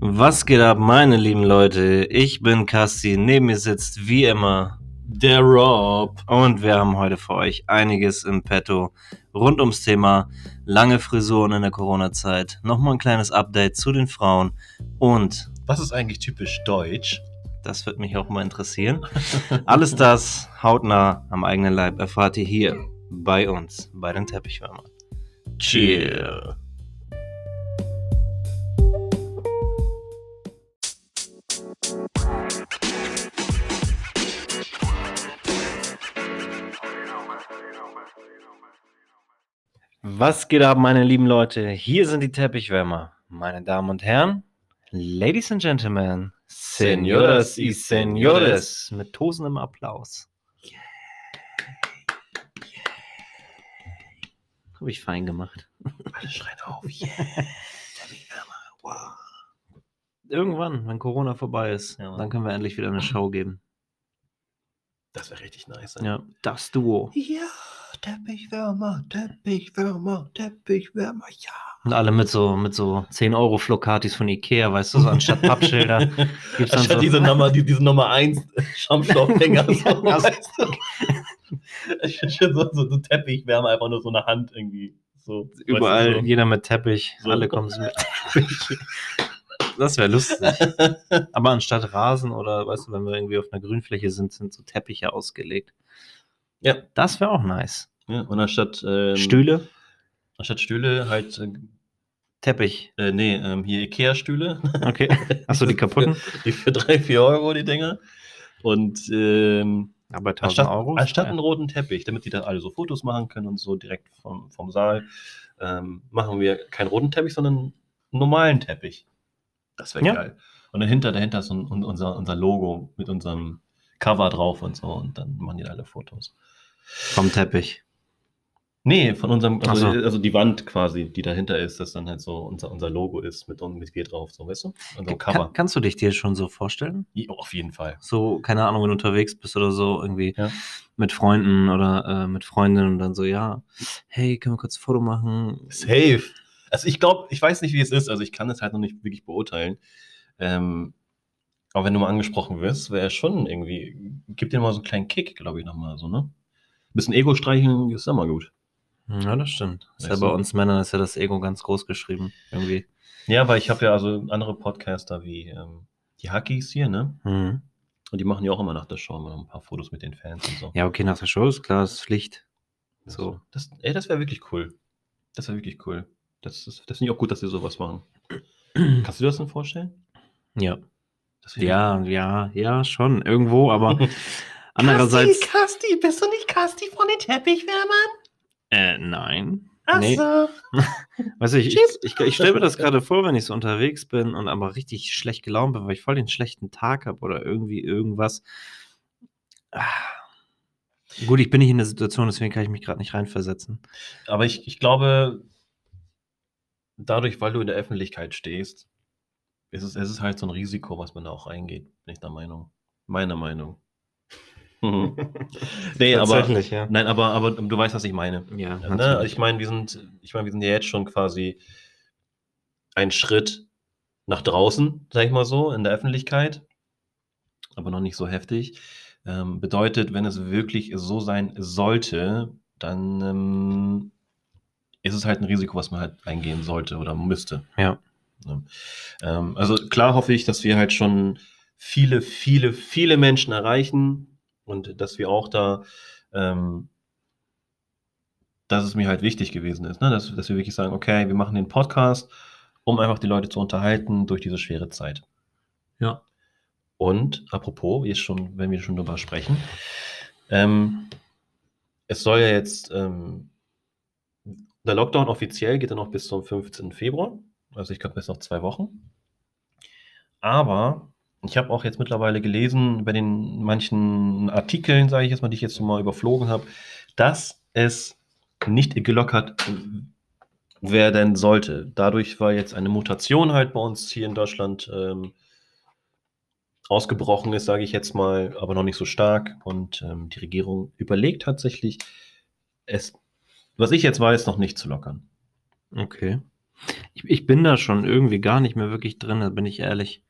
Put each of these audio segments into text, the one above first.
Was geht ab, meine lieben Leute? Ich bin Kasti, neben mir sitzt wie immer Der Rob. und wir haben heute für euch einiges im Petto rund ums Thema lange Frisuren in der Corona-Zeit. Nochmal ein kleines Update zu den Frauen und Was ist eigentlich typisch deutsch? das wird mich auch mal interessieren. Alles das hautnah am eigenen Leib erfahrt ihr hier bei uns, bei den Teppichwürmern. Chill. Was geht ab, meine lieben Leute? Hier sind die Teppichwärmer. Meine Damen und Herren, Ladies and Gentlemen, Señoras y Señores, mit tosendem Applaus. Habe ich fein gemacht. Alle schreien auf. Yeah. Teppichwärmer. Wow. Irgendwann, wenn Corona vorbei ist, Ja. dann können wir endlich wieder eine Show geben. Das wäre richtig nice. Ja, das Duo. Ja, Teppichwärmer, Teppichwärmer, Teppichwärmer, ja. Und alle mit so, mit so 10 Euro Flokatis von Ikea, weißt du, so anstatt Pappschilder. Gibt's dann Anstatt so, diese Nummer, die, diese Nummer 1 Schaumstoffdinger. so, weißt du? Ich finde so, so, so Teppichwärmer einfach nur so eine Hand irgendwie. So, überall, weißt du, jeder mit Teppich, So. alle kommen mit Teppich. Das wäre lustig. Aber anstatt Rasen oder, weißt du, wenn wir irgendwie auf einer Grünfläche sind, sind so Teppiche ausgelegt. Ja. Das wäre auch nice. ja, und anstatt, ähm, Stühle, anstatt Stühle halt, äh, Teppich. äh, nee, ähm, hier Ikea-Stühle. Okay. Achso, die kaputten? Die für 3, 4 Euro, die Dinger. Und ähm, Aber 1000 anstatt, Euro? anstatt Ja. einen roten Teppich, damit die dann alle so Fotos machen können und so direkt vom, vom Saal, ähm, machen wir keinen roten Teppich, sondern einen normalen Teppich. Das wäre Ja. geil. Und dahinter, dahinter ist un, un, unser, unser Logo mit unserem Cover drauf und so. Und dann machen die da alle Fotos. Vom Teppich. Nee, von unserem, also, so. also die Wand quasi, die dahinter ist, das dann halt so unser, unser Logo ist mit, mit wir drauf, so, weißt du? Unser Cover. Kann, kannst du dich dir schon so vorstellen? Ja, auf jeden Fall. So, keine Ahnung, wenn du unterwegs bist oder so, irgendwie Ja. mit Freunden oder äh, mit Freundinnen und dann so, ja, hey, können wir kurz ein Foto machen? Safe. Also ich glaube, ich weiß nicht, wie es ist, also ich kann es halt noch nicht wirklich beurteilen. Ähm, aber wenn du mal angesprochen wirst, wäre schon irgendwie, gibt dir mal so einen kleinen Kick, glaube ich, nochmal so, ne? Ein bisschen Ego streicheln ist immer gut. Ja, das stimmt. Ist ja bei uns Männern ist ja das Ego ganz groß geschrieben, irgendwie. Ja, weil ich habe ja also andere Podcaster wie ähm, die Hackies hier, ne? Mhm. Und die machen ja auch immer nach der Show mal ein paar Fotos mit den Fans und so. Ja, okay, nach der Show ist klar, das ist Pflicht. So. Das, ey, das wäre wirklich cool. Das wäre wirklich cool. Das, ist, das finde ich auch gut, dass sie sowas machen. Kannst du dir das denn vorstellen? Ja. Ja, ja, ja, schon, irgendwo, aber andererseits. Kasti, bist du nicht Kasti von den Teppichwärmern? Äh, nein. Ach Nee. so. Weißt du, ich, ich, ich, ich stelle mir das gerade vor, wenn ich so unterwegs bin und aber richtig schlecht gelaunt bin, weil ich voll den schlechten Tag habe oder irgendwie irgendwas. Ah. Gut, ich bin nicht in der Situation, deswegen kann ich mich gerade nicht reinversetzen. Aber ich, ich glaube, dadurch, weil du in der Öffentlichkeit stehst, ist es, es ist halt so ein Risiko, was man da auch eingeht, bin ich der Meinung. Meiner Meinung. Nee, aber, ja. nein, aber, aber du weißt, was ich meine. Ja, ne? Ich meine, wir sind, ich meine, wir sind ja jetzt schon quasi einen Schritt nach draußen, sag ich mal so, in der Öffentlichkeit, aber noch nicht so heftig. Ähm, bedeutet, wenn es wirklich so sein sollte, dann ähm, ist es halt ein Risiko, was man halt eingehen sollte oder müsste. Ja. Ne? Ähm, also klar hoffe ich, dass wir halt schon viele, viele, viele Menschen erreichen und dass wir auch da, ähm, dass es mir halt wichtig gewesen ist, ne? dass, dass wir wirklich sagen, okay, wir machen den Podcast, um einfach die Leute zu unterhalten durch diese schwere Zeit. Ja. Und apropos, jetzt schon, wenn wir schon drüber sprechen, ähm, es soll ja jetzt, ähm, der Lockdown offiziell geht ja noch bis zum 15. Februar, also ich glaube bis noch zwei Wochen. Aber ich habe auch jetzt mittlerweile gelesen bei den manchen Artikeln, sage ich jetzt mal, die ich jetzt mal überflogen habe, dass es nicht gelockert werden sollte. Dadurch war jetzt eine Mutation halt bei uns hier in Deutschland ähm, ausgebrochen ist, sage ich jetzt mal, aber noch nicht so stark. Und ähm, die Regierung überlegt tatsächlich, es, was ich jetzt weiß, noch nicht zu lockern. Okay. Ich, ich bin da schon irgendwie gar nicht mehr wirklich drin, da bin ich ehrlich.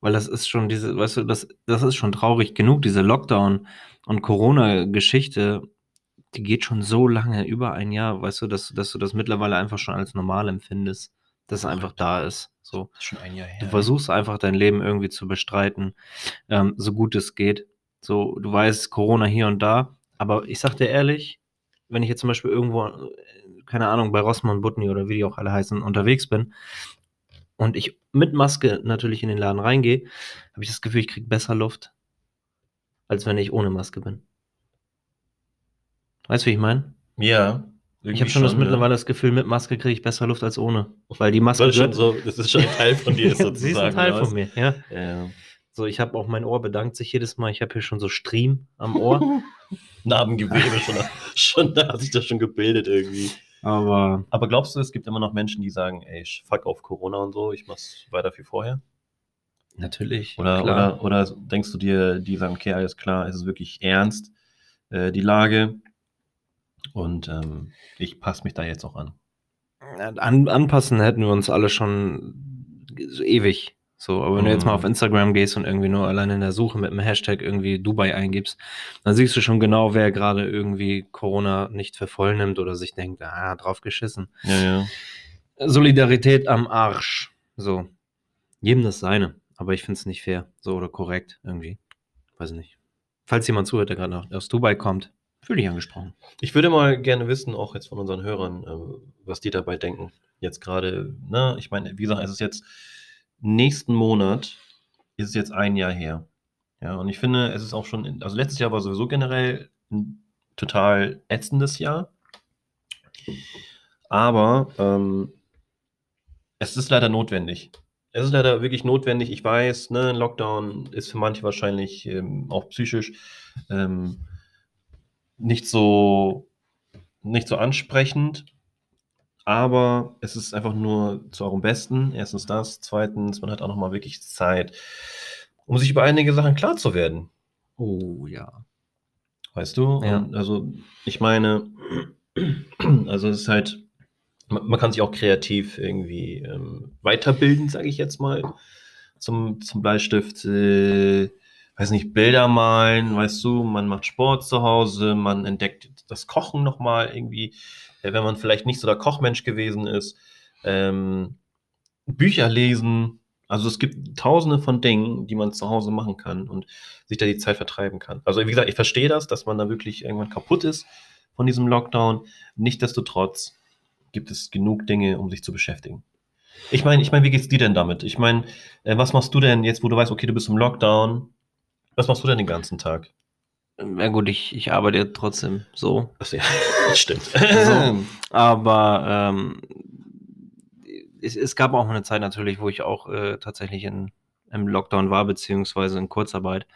Weil das ist schon diese, weißt du, das, das ist schon traurig genug, diese Lockdown- und Corona-Geschichte, die geht schon so lange, über ein Jahr, weißt du, dass, dass du das mittlerweile einfach schon als normal empfindest, dass es einfach da ist. So. Das ist schon ein Jahr her. Du versuchst einfach dein Leben irgendwie zu bestreiten, ähm, so gut es geht. So, du weißt, Corona hier und da, aber ich sag dir ehrlich, wenn ich jetzt zum Beispiel irgendwo, keine Ahnung, bei Rossmann, Butni oder wie die auch alle heißen, unterwegs bin und ich mit Maske natürlich in den Laden reingehe, habe ich das Gefühl, ich kriege besser Luft, als wenn ich ohne Maske bin. Weißt du, wie ich meine? ja. Ich habe schon, das ja. mittlerweile das Gefühl, mit Maske kriege ich besser Luft als ohne. Weil die Maske Das ist so, das ist schon ein Teil von dir, ist sozusagen. Sie ist ein Teil von mir, ja. Ja. So, ich habe auch mein Ohr bedankt sich jedes Mal. Ich habe hier schon so Stream am Ohr. Narbengewebe schon, schon, da hat sich das schon gebildet irgendwie. Aber Aber glaubst du, es gibt immer noch Menschen, die sagen, ey, ich fuck auf Corona und so, ich mach's weiter wie vorher? natürlich. Oder, klar. oder, oder denkst du dir, die sagen, okay, alles klar, es ist wirklich ernst, äh, die Lage und ähm, ich passe mich da jetzt auch an. An, anpassen hätten wir uns alle schon so ewig. So, aber wenn du jetzt mal Mhm. auf Instagram gehst und irgendwie nur allein in der Suche mit dem Hashtag irgendwie Dubai eingibst, dann siehst du schon genau, wer gerade irgendwie Corona nicht für voll nimmt oder sich denkt, ah, drauf geschissen. Ja, ja. Solidarität am Arsch. So. Jedem das seine. Aber ich finde es nicht fair. So oder korrekt irgendwie. Weiß nicht. Falls jemand zuhört, der gerade aus Dubai kommt, fühle dich angesprochen. Ich würde mal gerne wissen, auch jetzt von unseren Hörern, äh, was die dabei denken. Jetzt gerade, ne, ich meine, wie gesagt, es ist jetzt nächsten Monat, ist es jetzt ein Jahr her. Ja, und ich finde, es ist auch schon, in, also letztes Jahr war sowieso generell ein total ätzendes Jahr. Aber ähm, es ist leider notwendig. Es ist leider wirklich notwendig. Ich weiß, ne, Lockdown ist für manche wahrscheinlich ähm, auch psychisch ähm, nicht so nicht so ansprechend, aber es ist einfach nur zu eurem Besten. Erstens das, zweitens, man hat auch noch mal wirklich Zeit, um sich über einige Sachen klar zu werden. Oh ja. Weißt du? Ja. Und also, ich meine, also es ist halt, man, man kann sich auch kreativ irgendwie ähm, weiterbilden, sage ich jetzt mal, zum, zum Bleistift. Äh, weiß nicht, Bilder malen, weißt du, man macht Sport zu Hause, man entdeckt das Kochen nochmal irgendwie, äh, wenn man vielleicht nicht so der Kochmensch gewesen ist. Ähm, Bücher lesen. Also es gibt tausende von Dingen, die man zu Hause machen kann und sich da die Zeit vertreiben kann. Also wie gesagt, ich verstehe das, dass man da wirklich irgendwann kaputt ist von diesem Lockdown. Nichtsdestotrotz gibt es genug Dinge, um sich zu beschäftigen. Ich meine, ich meine, wie geht's dir denn damit? Ich meine, äh, was machst du denn jetzt, wo du weißt, okay, du bist im Lockdown? Was machst du denn den ganzen Tag? Ja gut, ich, ich arbeite ja trotzdem so. Achso, ja, stimmt. So. Aber ähm, es, es gab auch eine Zeit natürlich, wo ich auch äh, tatsächlich in, im Lockdown war, beziehungsweise in Kurzarbeit.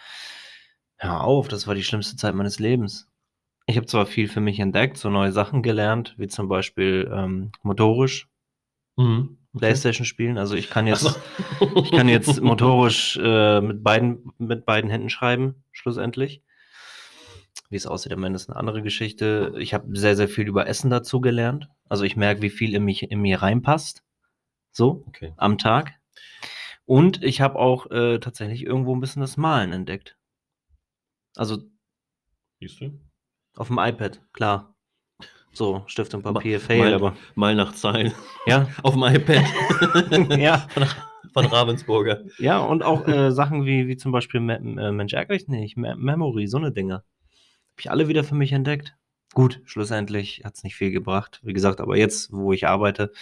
Hör auf, das war die schlimmste Zeit meines Lebens. Ich habe zwar viel für mich entdeckt, so neue Sachen gelernt, wie zum Beispiel ähm, motorisch Mhm. Playstation spielen. Also ich kann jetzt, so. ich kann jetzt motorisch äh, mit, beiden, mit beiden Händen schreiben, schlussendlich. Wie es aussieht am Ende ist eine andere Geschichte. Ich habe sehr, sehr viel über Essen dazu gelernt. Also ich merke, wie viel in, mich, in mir reinpasst. So, Okay. am Tag. Und ich habe auch äh, tatsächlich irgendwo ein bisschen das Malen entdeckt. Also Siehst du? auf dem iPad, klar. So, Stift und Papier, Ma- fail, mal- aber Mal nach Zahlen. ja, Auf dem iPad. ja. Von, von Ravensburger. Ja, und auch äh, Sachen wie, wie zum Beispiel Me äh, Mensch ärgere dich nicht, Me Memory, so eine Dinge. Habe ich alle wieder für mich entdeckt. Gut, schlussendlich hat es nicht viel gebracht. Wie gesagt, aber jetzt, wo ich arbeite,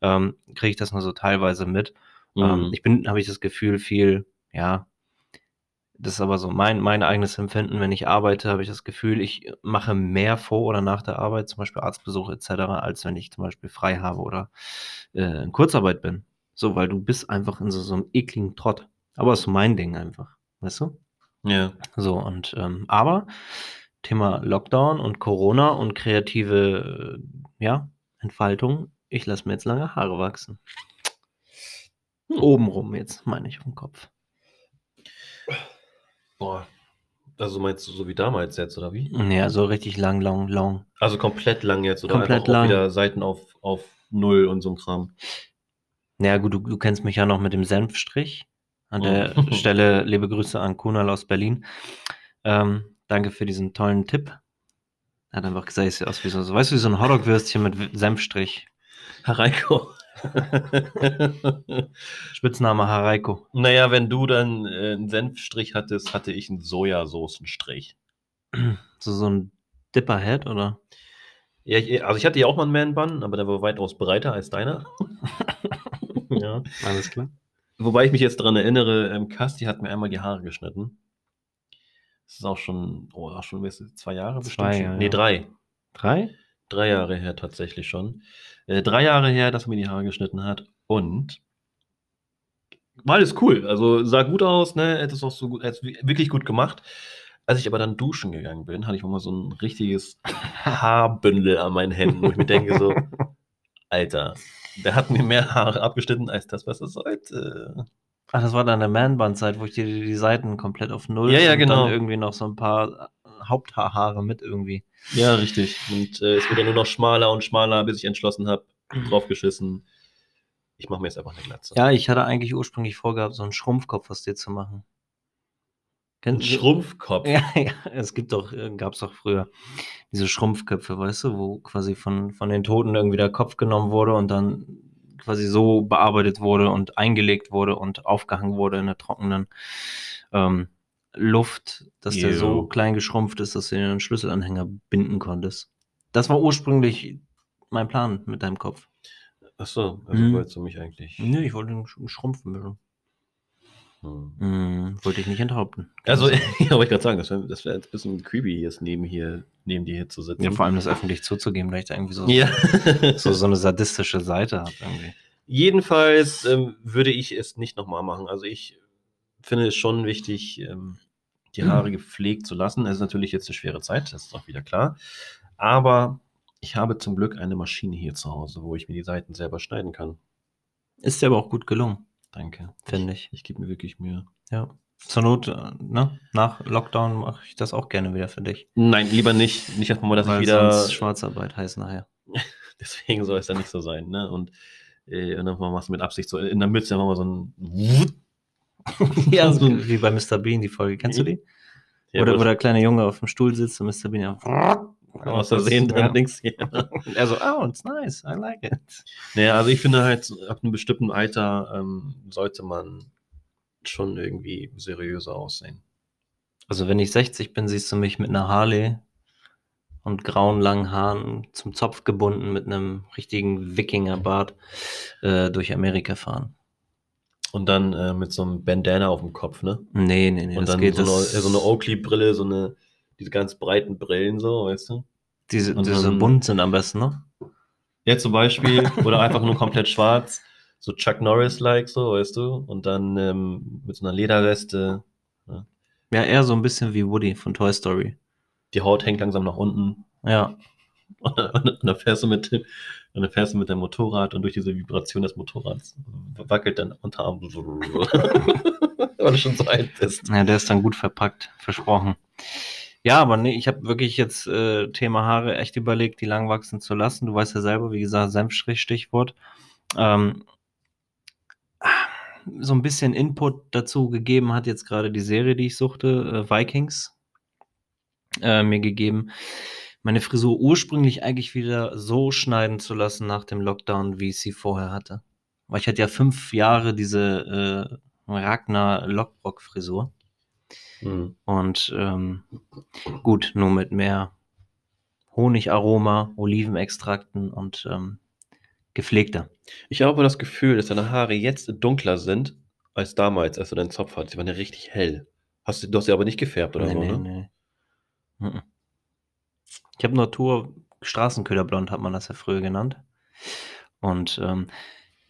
ähm, kriege ich das nur so teilweise mit. Ähm, Mhm. ich bin, habe ich das Gefühl, viel, ja, das ist aber so mein, mein eigenes Empfinden, wenn ich arbeite, habe ich das Gefühl, ich mache mehr vor oder nach der Arbeit, zum Beispiel Arztbesuch etc., als wenn ich zum Beispiel frei habe oder äh, in Kurzarbeit bin. So, weil du bist einfach in so, so einem ekligen Trott. Aber ist so mein Ding einfach, weißt du? Ja. So, und ähm, aber Thema Lockdown und Corona und kreative äh, ja, Entfaltung, ich lasse mir jetzt lange Haare wachsen. Hm. Obenrum jetzt, meine ich, im Kopf. Boah. Also meinst du so wie damals jetzt, oder wie? Ja, so richtig lang, long, long. Also komplett lang jetzt, oder Komplett lang. wieder Seiten auf, auf null und so ein Kram. Ja, gut, du, du kennst mich ja noch mit dem Senfstrich. An der Mhm. Stelle liebe Grüße an Kunal aus Berlin. Ähm, danke für diesen tollen Tipp. Er hat einfach gesagt, ich sehe aus wie so, weißt du, wie so ein Hotdog-Würstchen mit Senfstrich. Hereiko. Spitzname Hareiko. naja, wenn du dann äh, einen Senfstrich hattest, hatte ich einen Sojasoßenstrich. So, so ein Dipperhead, oder? Ja, ich, also ich hatte ja auch mal einen Man-Bun, aber der war weitaus breiter als deiner. ja. Alles klar. Wobei ich mich jetzt daran erinnere, ähm, Kasti hat mir einmal die Haare geschnitten. Das ist auch schon, oh, auch schon zwei Jahre bestimmt. Zwei, ja, nee, drei. Drei? Drei Jahre her tatsächlich schon. Äh, drei Jahre her, dass er mir die Haare geschnitten hat. Und war alles cool. Also sah gut aus, ne? Hätte es auch so gut, wirklich gut gemacht. Als ich aber dann duschen gegangen bin, hatte ich mal so ein richtiges Haarbündel an meinen Händen, wo ich mir denke so, Alter, der hat mir mehr Haare abgeschnitten als das, was er sollte. Ach, das war dann der Man-Band-Zeit, wo ich dir die, Seiten komplett auf Null Ja, ja, und genau. dann irgendwie noch so ein paar Haupthaare mit irgendwie. Ja, richtig. Und äh, es wurde nur noch schmaler und schmaler, bis ich entschlossen habe, draufgeschissen. Ich mache mir jetzt einfach eine Glatze. Ja, ich hatte eigentlich ursprünglich vorgehabt, so einen Schrumpfkopf aus dir zu machen. Ein Kennt- Schrumpfkopf. Ja, ja, es gibt doch, gab es doch früher diese Schrumpfköpfe, weißt du, wo quasi von, von den Toten irgendwie der Kopf genommen wurde und dann quasi so bearbeitet wurde und eingelegt wurde und aufgehangen wurde in der trockenen ähm, Luft, dass der so klein geschrumpft ist, dass du einen Schlüsselanhänger binden konntest. Das war ursprünglich mein Plan mit deinem Kopf. Achso, also Mhm. wolltest du mich eigentlich. Nee, ich wollte ihn sch- schrumpfen. Hm. Hm, wollte ich nicht enthaupten. Also, ja, wollte ich gerade sagen, das wäre das wär jetzt ein bisschen creepy, jetzt neben hier, neben dir hier zu sitzen. ja, vor allem das öffentlich zuzugeben, da ich da irgendwie so, Ja. so, so eine sadistische Seite habe irgendwie. Jedenfalls ähm, würde ich es nicht nochmal machen. Also ich finde es schon wichtig, ähm, die Haare gepflegt zu lassen. Es ist natürlich jetzt eine schwere Zeit, das ist auch wieder klar. Aber ich habe zum Glück eine Maschine hier zu Hause, wo ich mir die Seiten selber schneiden kann. Ist dir aber auch gut gelungen, Danke. finde ich. Ich gebe mir wirklich Mühe. Ja. Zur Not, äh, ne? nach Lockdown mache ich das auch gerne wieder für dich. Nein, lieber nicht. Nicht einfach mal, dass weil ich wieder. sonst Schwarzarbeit heißt nachher. Deswegen soll es ja nicht so sein. Ne? Und, äh, und dann machst du mit Absicht so in der Mütze einfach mal so ein. ja, so wie bei Mr. Bean, die Folge. Kennst du die? Ja, Oder wo der kleine Junge auf dem Stuhl sitzt und Mr. Bean ja. aus Versehen ja. dann Dings hier. Er so, oh, it's nice, I like it. Naja, also ich finde halt, ab einem bestimmten Alter ähm, sollte man schon irgendwie seriöser aussehen. Also wenn ich 60 bin, siehst du mich mit einer Harley und grauen langen Haaren zum Zopf gebunden mit einem richtigen Wikingerbart äh, durch Amerika fahren. Und dann äh, mit so einem Bandana auf dem Kopf, ne? Nee, nee, nee, Und dann geht so, eine, so eine Oakley-Brille, so eine, diese ganz breiten Brillen, so, weißt du? Diese, und diese dann- bunt sind am besten, ne? Ja, zum Beispiel. Oder einfach nur komplett schwarz. So Chuck Norris-like, so, weißt du? Und dann ähm, mit so einer Lederweste. Ja, eher so ein bisschen wie Woody von Toy Story. Die Haut hängt langsam nach unten. Ja, Und dann, und dann fährst du mit, dem- und dann fährst du mit deinem Motorrad und durch diese Vibration des Motorrads wackelt dein Unterarm. Weil du schon so alt bist. ja, der ist dann gut verpackt, versprochen. Ja, aber nee, ich habe wirklich jetzt äh, Thema Haare echt überlegt, die lang wachsen zu lassen. Du weißt ja selber, wie gesagt, Senfstrich, Stichwort. Ähm, so ein bisschen Input dazu gegeben hat jetzt gerade die Serie, die ich suchte, äh, Vikings, äh, mir gegeben, meine Frisur ursprünglich eigentlich wieder so schneiden zu lassen nach dem Lockdown, wie ich sie vorher hatte. Weil ich hatte ja fünf Jahre diese äh, Ragnar Lockbrock-Frisur. Hm. Und ähm, gut, nur mit mehr Honigaroma, Olivenextrakten und ähm, gepflegter. Ich habe aber das Gefühl, dass deine Haare jetzt dunkler sind als damals, als du deinen Zopf hattest. Die waren ja richtig hell. Hast du, du hast sie aber nicht gefärbt, oder nee, so, nee, ne? nee. Ich habe Natur Straßenköderblond, hat man das ja früher genannt. Und ähm,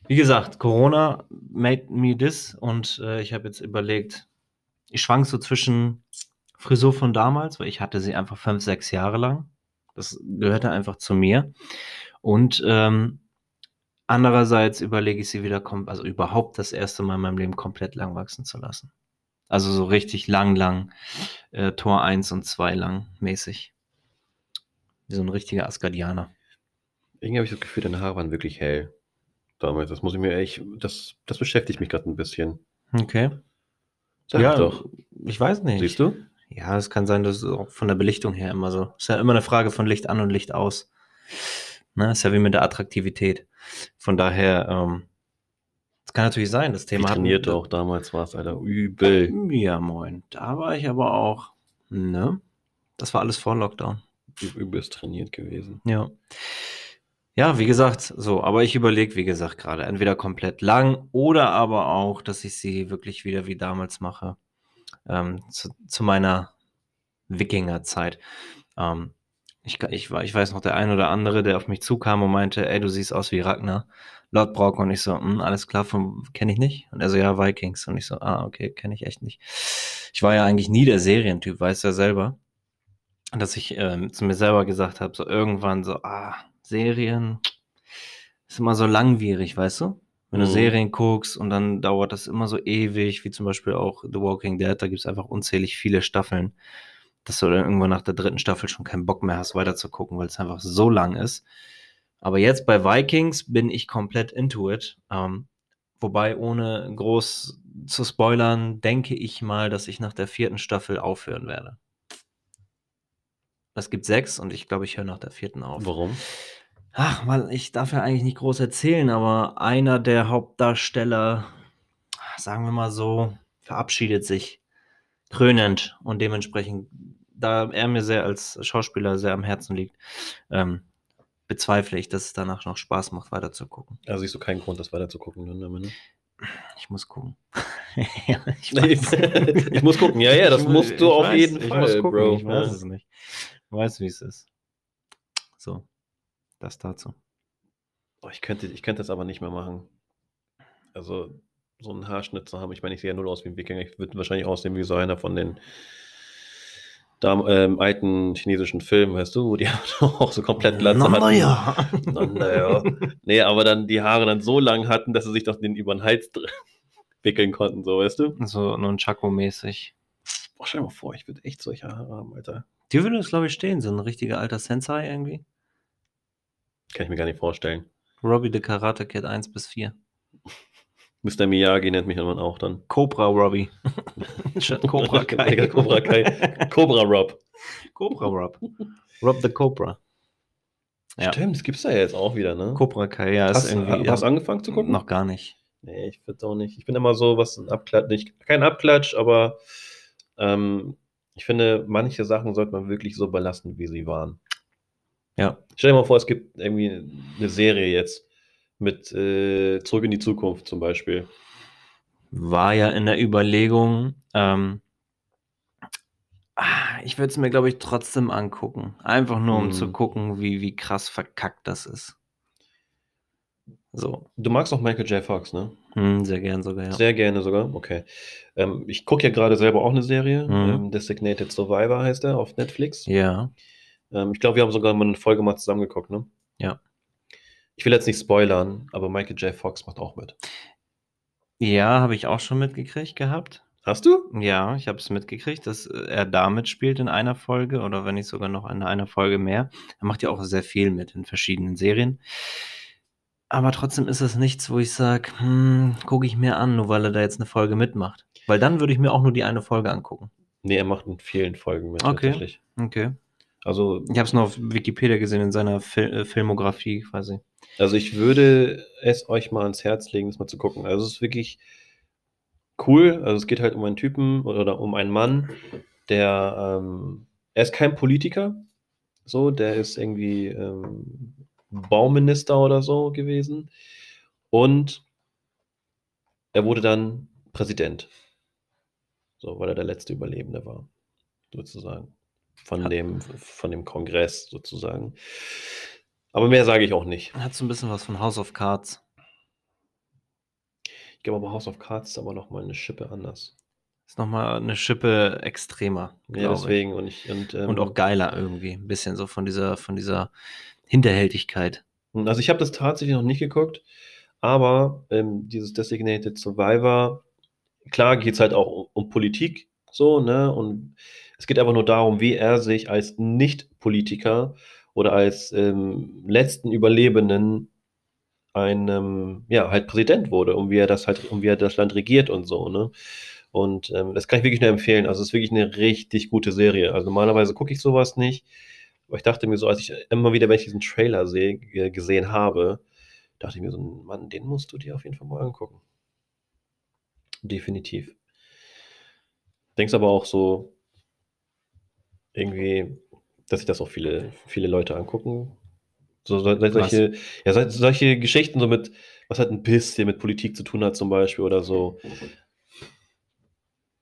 wie gesagt, Corona made me this und äh, ich habe jetzt überlegt, ich schwank so zwischen Frisur von damals, weil ich hatte sie einfach fünf, sechs Jahre lang. Das gehörte einfach zu mir. Und ähm, andererseits überlege ich sie wieder, also überhaupt das erste Mal in meinem Leben komplett lang wachsen zu lassen. Also so richtig lang, lang, äh, Tor 1 und 2 lang mäßig. Wie so ein richtiger Askadianer. Irgendwie habe ich das Gefühl, deine Haare waren wirklich hell damals. Das muss ich mir echt, das, das beschäftigt mich gerade ein bisschen. Okay. Sag ja, doch. Ich weiß nicht. Siehst du? Ja, es kann sein, dass es auch von der Belichtung her immer so. Ist ja immer eine Frage von Licht an und Licht aus. Ne? Ist ja wie mit der Attraktivität. Von daher, ähm, es kann natürlich sein, das Ich Thema hatten- trainierte auch damals, war es, Alter, übel. Ja, moin. Da war ich aber auch, ne? Das war alles vor Lockdown. Übelst trainiert gewesen. Ja. Ja, wie gesagt, so, aber ich überlege, wie gesagt, gerade entweder komplett lang oder aber auch, dass ich sie wirklich wieder wie damals mache. Ähm, zu, zu meiner Wikingerzeit. Ähm, ich, ich, ich weiß noch, der ein oder andere, der auf mich zukam und meinte, ey, du siehst aus wie Ragnar. Lord Brock und ich so, hm, alles klar, kenne ich nicht. Und er so, ja, Vikings. Und ich so, ah, okay, kenne ich echt nicht. Ich war ja eigentlich nie der Serientyp, weißt du ja selber. Dass ich ähm, zu mir selber gesagt habe, so irgendwann so, ah, Serien ist immer so langwierig, weißt du? Wenn du Mhm. Serien guckst und dann dauert das immer so ewig, wie zum Beispiel auch The Walking Dead, da gibt es einfach unzählig viele Staffeln, dass du dann irgendwann nach der dritten Staffel schon keinen Bock mehr hast, weiter zu gucken, weil es einfach so lang ist. Aber jetzt bei Vikings bin ich komplett into it. Ähm, wobei, ohne groß zu spoilern, denke ich mal, dass ich nach der vierten Staffel aufhören werde. Es gibt sechs und ich glaube, ich höre nach der vierten auf. Warum? Ach, weil ich darf ja eigentlich nicht groß erzählen, aber einer der Hauptdarsteller, sagen wir mal so, verabschiedet sich krönend und dementsprechend, da er mir sehr als Schauspieler sehr am Herzen liegt, ähm, bezweifle ich, dass es danach noch Spaß macht, weiter zu gucken. Also siehst du keinen Grund, das weiter zu gucken. Ne? Ne? Ich muss gucken. ja, ich, ich muss gucken. Ja, ja, das Ich mu- musst du ich auf weiß, jeden ich Fall, muss gucken, Bro. Ich weiß es nicht. Weiß, wie es ist. So, das dazu. Oh, ich, könnte, ich könnte das aber nicht mehr machen. Also, so einen Haarschnitt zu haben. Ich meine, ich sehe ja null aus wie ein Wikinger. Ich würde wahrscheinlich aussehen wie so einer von den Dam ähm, alten chinesischen Filmen, weißt du, wo die auch so komplett Glatze Na, hatten. ja. Na, na ja. Nee, aber dann die Haare dann so lang hatten, dass sie sich doch den über den Hals wickeln konnten, so, weißt du? So Nunchaku-mäßig. Boah, stell dir mal vor, ich würde echt solche Haare haben, Alter. Dir würde es, glaube ich, stehen, so ein richtiger alter Sensei irgendwie. Kann ich mir gar nicht vorstellen. Robbie the Karate Kid 1 bis 4. Mr. Miyagi nennt mich irgendwann auch dann. Cobra Robbie. Statt Cobra Kai. Cobra Kai. Cobra Rob. Cobra Rob. Rob the Cobra. Ja. Stimmt, das gibt's ja jetzt auch wieder, ne? Cobra Kai, ja, ist Hast, irgendwie. hast du ja, angefangen zu gucken? Noch gar nicht. Nee, ich würde auch nicht. Ich bin immer so, was ein Abklatsch, nicht, kein Abklatsch, aber ähm, ich finde, manche Sachen sollte man wirklich so belassen, wie sie waren. Ja. Stell dir mal vor, es gibt irgendwie eine Serie jetzt mit äh, Zurück in die Zukunft zum Beispiel. War ja in der Überlegung, ähm, ah, ich würde es mir, glaube ich, trotzdem angucken. Einfach nur, um Hm. zu gucken, wie, wie krass verkackt das ist. So, Du magst auch Michael J. Fox, ne? hm, sehr gern sogar, ja. Sehr gerne sogar. Okay. Ähm, ich gucke ja gerade selber auch eine Serie. Mhm. Ähm, Designated Survivor heißt er auf Netflix. Ja, Ähm, ich glaube, wir haben sogar mal eine Folge mal zusammengeguckt, ne? Ja. Ich will jetzt nicht spoilern, aber Michael J. Fox macht auch mit. ja, habe ich auch schon mitgekriegt gehabt. Hast du? Ja, ich habe es mitgekriegt, dass äh, er da mitspielt in einer Folge oder wenn nicht sogar noch in einer Folge mehr. Er macht ja auch sehr viel mit in verschiedenen Serien. Aber trotzdem ist es nichts, wo ich sage, hm, gucke ich mir an, nur weil er da jetzt eine Folge mitmacht. Weil dann würde ich mir auch nur die eine Folge angucken. Nee, er macht in vielen Folgen mit Okay. Okay. Also, Ich habe es nur auf Wikipedia gesehen in seiner Fil äh, Filmografie quasi. also ich würde es euch mal ans Herz legen, das mal zu gucken. Also es ist wirklich cool. Also es geht halt um einen Typen oder um einen Mann, der ähm, er ist kein Politiker, so, der ist irgendwie ähm, Bauminister oder so gewesen. Und er wurde dann Präsident. So, weil er der letzte Überlebende war, sozusagen. Von dem, von dem Kongress sozusagen. Aber mehr sage ich auch nicht. Hat so ein bisschen was von House of Cards. Ich glaube aber House of Cards ist aber nochmal eine Schippe anders. Ist nochmal eine Schippe extremer. Ja, glaub ich. deswegen. Und, ich, und, ähm, Und auch geiler irgendwie. Ein bisschen so von dieser, von dieser Hinterhältigkeit. Also ich habe das tatsächlich noch nicht geguckt, aber ähm, dieses Designated Survivor, klar geht es halt auch um, Politik, so, ne? Und es geht einfach nur darum, wie er sich als Nicht-Politiker oder als ähm, letzten Überlebenden ein ähm, ja, halt Präsident wurde und wie er das halt, und wie er das Land regiert und so, ne? Und ähm, das kann ich wirklich nur empfehlen. Also es ist wirklich eine richtig gute Serie. Also normalerweise gucke ich sowas nicht. Aber ich dachte mir so, als ich immer wieder, wenn ich diesen Trailer sehe, gesehen habe, dachte ich mir so, Mann, den musst du dir auf jeden Fall mal angucken. Definitiv. Denkst aber auch so, irgendwie, dass sich das auch viele, viele Leute angucken. So, solche, ja, solche Geschichten so mit, was halt ein bisschen mit Politik zu tun hat, zum Beispiel oder so.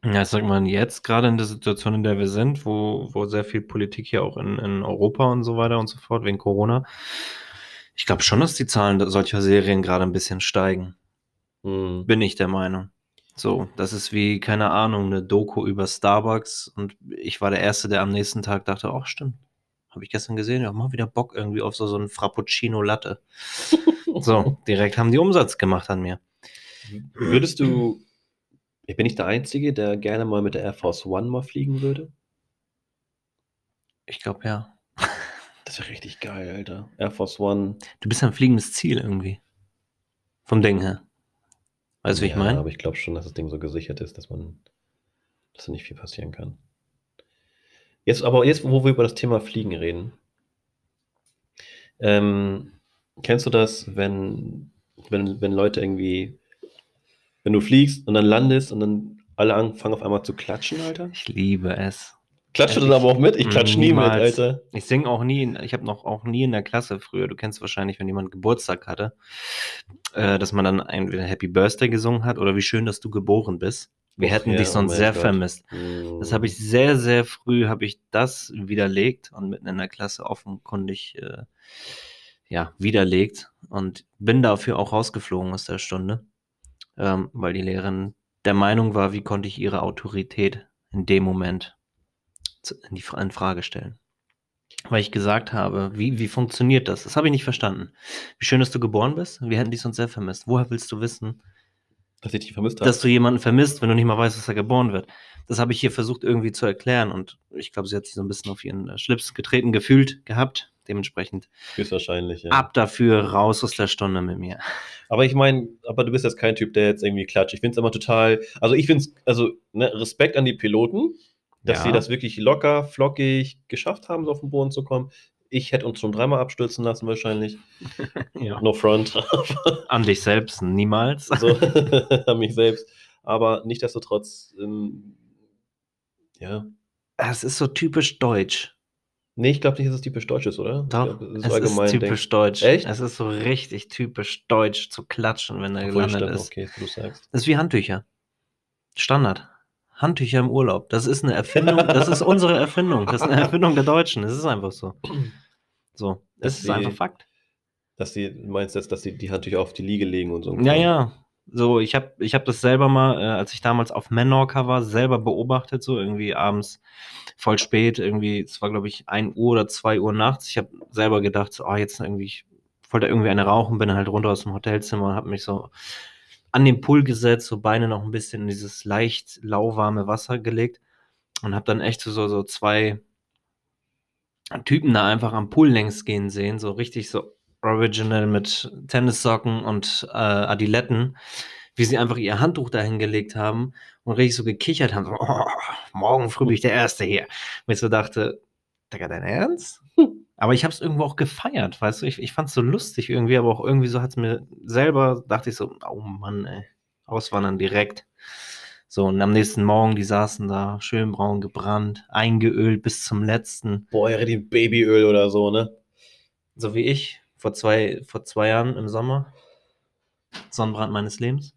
Ja, ich sag mal, jetzt gerade in der Situation, in der wir sind, wo, wo sehr viel Politik hier auch in, in Europa und so weiter und so fort, wegen Corona. Ich glaube schon, dass die Zahlen solcher Serien gerade ein bisschen steigen. Hm. Bin ich der Meinung. So, das ist wie, keine Ahnung, eine Doku über Starbucks und ich war der Erste, der am nächsten Tag dachte, ach stimmt, habe ich gestern gesehen, ja, mal wieder Bock irgendwie auf so, so ein Frappuccino Latte. so, direkt haben die Umsatz gemacht an mir. Würdest du, ich bin nicht der Einzige, der gerne mal mit der Air Force One mal fliegen würde? Ich glaube ja. Das wäre richtig geil, Alter. Air Force One. Du bist ein fliegendes Ziel irgendwie. Vom Ding her. Weißt du, wie ich meine? aber ich glaube schon, dass das Ding so gesichert ist, dass man, dass da nicht viel passieren kann. Jetzt, aber jetzt, wo wir über das Thema Fliegen reden, ähm, kennst du das, wenn, wenn, wenn Leute irgendwie, wenn du fliegst und dann landest und dann alle anfangen auf einmal zu klatschen, Alter? Ich liebe es. Klatscht du dann aber auch mit? Ich klatsch nie mit, Alter. Ich singe auch nie, ich habe noch auch nie in der Klasse früher, du kennst wahrscheinlich, wenn jemand Geburtstag hatte, äh, dass man dann entweder Happy Birthday gesungen hat oder wie schön, dass du geboren bist. Wir Och, hätten ja, dich sonst oh sehr Gott. vermisst. Mm. Das habe ich sehr, sehr früh, habe ich das widerlegt und mitten in der Klasse offenkundig äh, ja, widerlegt und bin dafür auch rausgeflogen aus der Stunde, ähm, weil die Lehrerin der Meinung war, wie konnte ich ihre Autorität in dem Moment in, die, in Frage stellen. Weil ich gesagt habe, wie, wie funktioniert das? Das habe ich nicht verstanden. Wie schön, dass du geboren bist. Wir hätten dich sonst sehr vermisst. Woher willst du wissen, dass ich dich vermisst habe? Dass du jemanden vermisst, wenn du nicht mal weißt, dass er geboren wird. Das habe ich hier versucht irgendwie zu erklären und ich glaube, sie hat sich so ein bisschen auf ihren Schlips getreten gefühlt gehabt. Dementsprechend. Höchstwahrscheinlich, ja. Ab dafür, raus aus der Stunde mit mir. Aber ich meine, aber du bist jetzt kein Typ, der jetzt irgendwie klatscht. Ich finde es immer total, also ich finde es, also ne, Respekt an die Piloten, dass ja. sie das wirklich locker, flockig geschafft haben, so auf den Boden zu kommen. Ich hätte uns schon dreimal abstürzen lassen, wahrscheinlich. ja. No front. An dich selbst, niemals. so, an mich selbst. Aber nichtsdestotrotz, ähm, ja. Es ist so typisch deutsch. Nee, ich glaube nicht, dass es typisch deutsch ist, oder? Doch, glaub, es, ist, es ist typisch denk. deutsch. Echt? Es ist so richtig typisch deutsch zu klatschen, wenn er gelandet stimmt. ist. Okay, du sagst. Das ist wie Handtücher. Standard. Handtücher im Urlaub. Das ist eine Erfindung, das ist unsere Erfindung. Das ist eine Erfindung der Deutschen. Das ist einfach so. So, das ist die, einfach Fakt. Dass sie, meinst du, dass sie die Handtücher auf die Liege legen und so? Ja, ja. So, ich habe ich hab das selber mal, äh, als ich damals auf Menorca war, selber beobachtet, so irgendwie abends voll spät, irgendwie, es war glaube ich 1 Uhr oder 2 Uhr nachts. Ich habe selber gedacht, so, oh, jetzt irgendwie, ich wollte irgendwie eine rauchen, bin halt runter aus dem Hotelzimmer und habe mich so an den Pool gesetzt, so Beine noch ein bisschen in dieses leicht lauwarme Wasser gelegt und habe dann echt so, so zwei Typen da einfach am Pool längs gehen sehen, so richtig so original mit Tennissocken und äh, Adiletten, wie sie einfach ihr Handtuch dahin gelegt haben und richtig so gekichert haben, so, oh, morgen früh bin ich der Erste hier. Und ich so dachte, Digga, dein Ernst? Aber ich habe es irgendwo auch gefeiert, weißt du? Ich, ich fand es so lustig irgendwie, aber auch irgendwie so hat es mir selber, dachte ich so, oh Mann, ey, auswandern direkt. So, und am nächsten Morgen, die saßen da, schön braun gebrannt, eingeölt bis zum letzten. Boah, die Babyöl oder so, ne? So wie ich, vor zwei, vor zwei Jahren im Sommer. Sonnenbrand meines Lebens.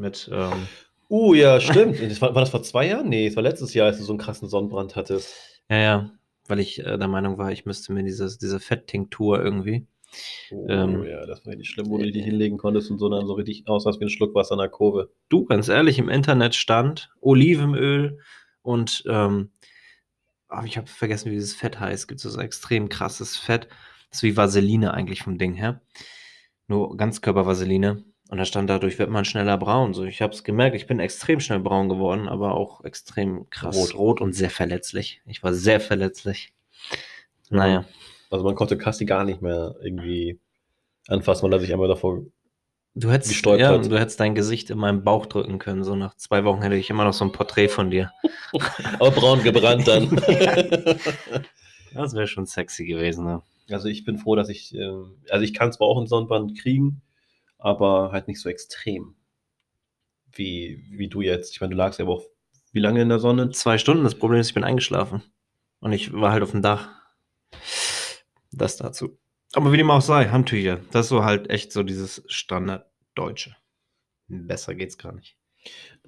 Mit, ähm, Uh, ja, stimmt. Das war, war, das vor zwei Jahren? Nee, es war letztes Jahr, als du so einen krassen Sonnenbrand hattest. Ja, ja weil ich äh, der Meinung war, ich müsste mir dieses, diese Fetttinktur irgendwie. Oh, ähm, ja, das war richtig schlimm, wo du die hinlegen konntest und so dann so richtig aus, als wie ein Schluck Wasser in der Kurve. Du, ganz ehrlich, im Internet stand Olivenöl und ähm, oh, ich habe vergessen, wie dieses Fett heißt. Es gibt so ein extrem krasses Fett. Das ist wie Vaseline eigentlich vom Ding her. Nur Ganzkörpervaseline. Und da stand dadurch wird man schneller braun. So, ich habe es gemerkt, ich bin extrem schnell braun geworden, aber auch extrem krass rot, rot und sehr verletzlich. Ich war sehr verletzlich. Naja. Also man konnte Casti gar nicht mehr irgendwie anfassen, weil er sich einmal davor. Du hättest, Gestolpert. ja, du hättest dein Gesicht in meinen Bauch drücken können. So nach zwei Wochen hätte ich immer noch so ein Porträt von dir. Aber braun gebrannt dann. Das wäre schon sexy gewesen. Ne? also ich bin froh, dass ich. äh, Also ich kann zwar auch ein Sonnenbrand kriegen, aber halt nicht so extrem. Wie, wie du jetzt. Ich meine, du lagst ja aber auch wie lange in der Sonne? Zwei Stunden. Das Problem ist, ich bin eingeschlafen. Und ich war halt auf dem Dach. Das dazu. Aber wie dem auch sei, Handtücher. Das ist so halt echt so dieses Standarddeutsche. Besser geht's gar nicht.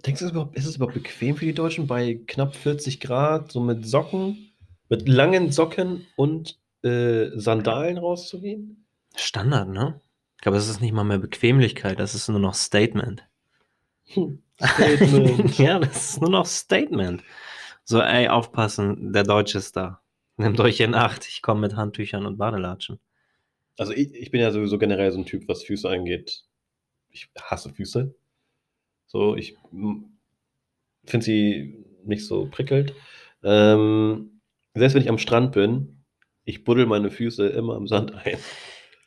Denkst du, ist es überhaupt, ist es überhaupt bequem für die Deutschen bei knapp 40 Grad, so mit Socken, mit langen Socken und äh, Sandalen rauszugehen? Standard, ne? Ich glaube, das ist nicht mal mehr Bequemlichkeit, das ist nur noch Statement. Hm. Statement. ja, das ist nur noch Statement. So, ey, aufpassen, der Deutsche ist da. Nehmt euch in Acht, ich komme mit Handtüchern und Badelatschen. Also ich, ich bin ja sowieso generell so ein Typ, was Füße angeht. Ich hasse Füße. So, ich finde sie nicht so prickelnd. Ähm, selbst wenn ich am Strand bin, ich buddel meine Füße immer im Sand ein.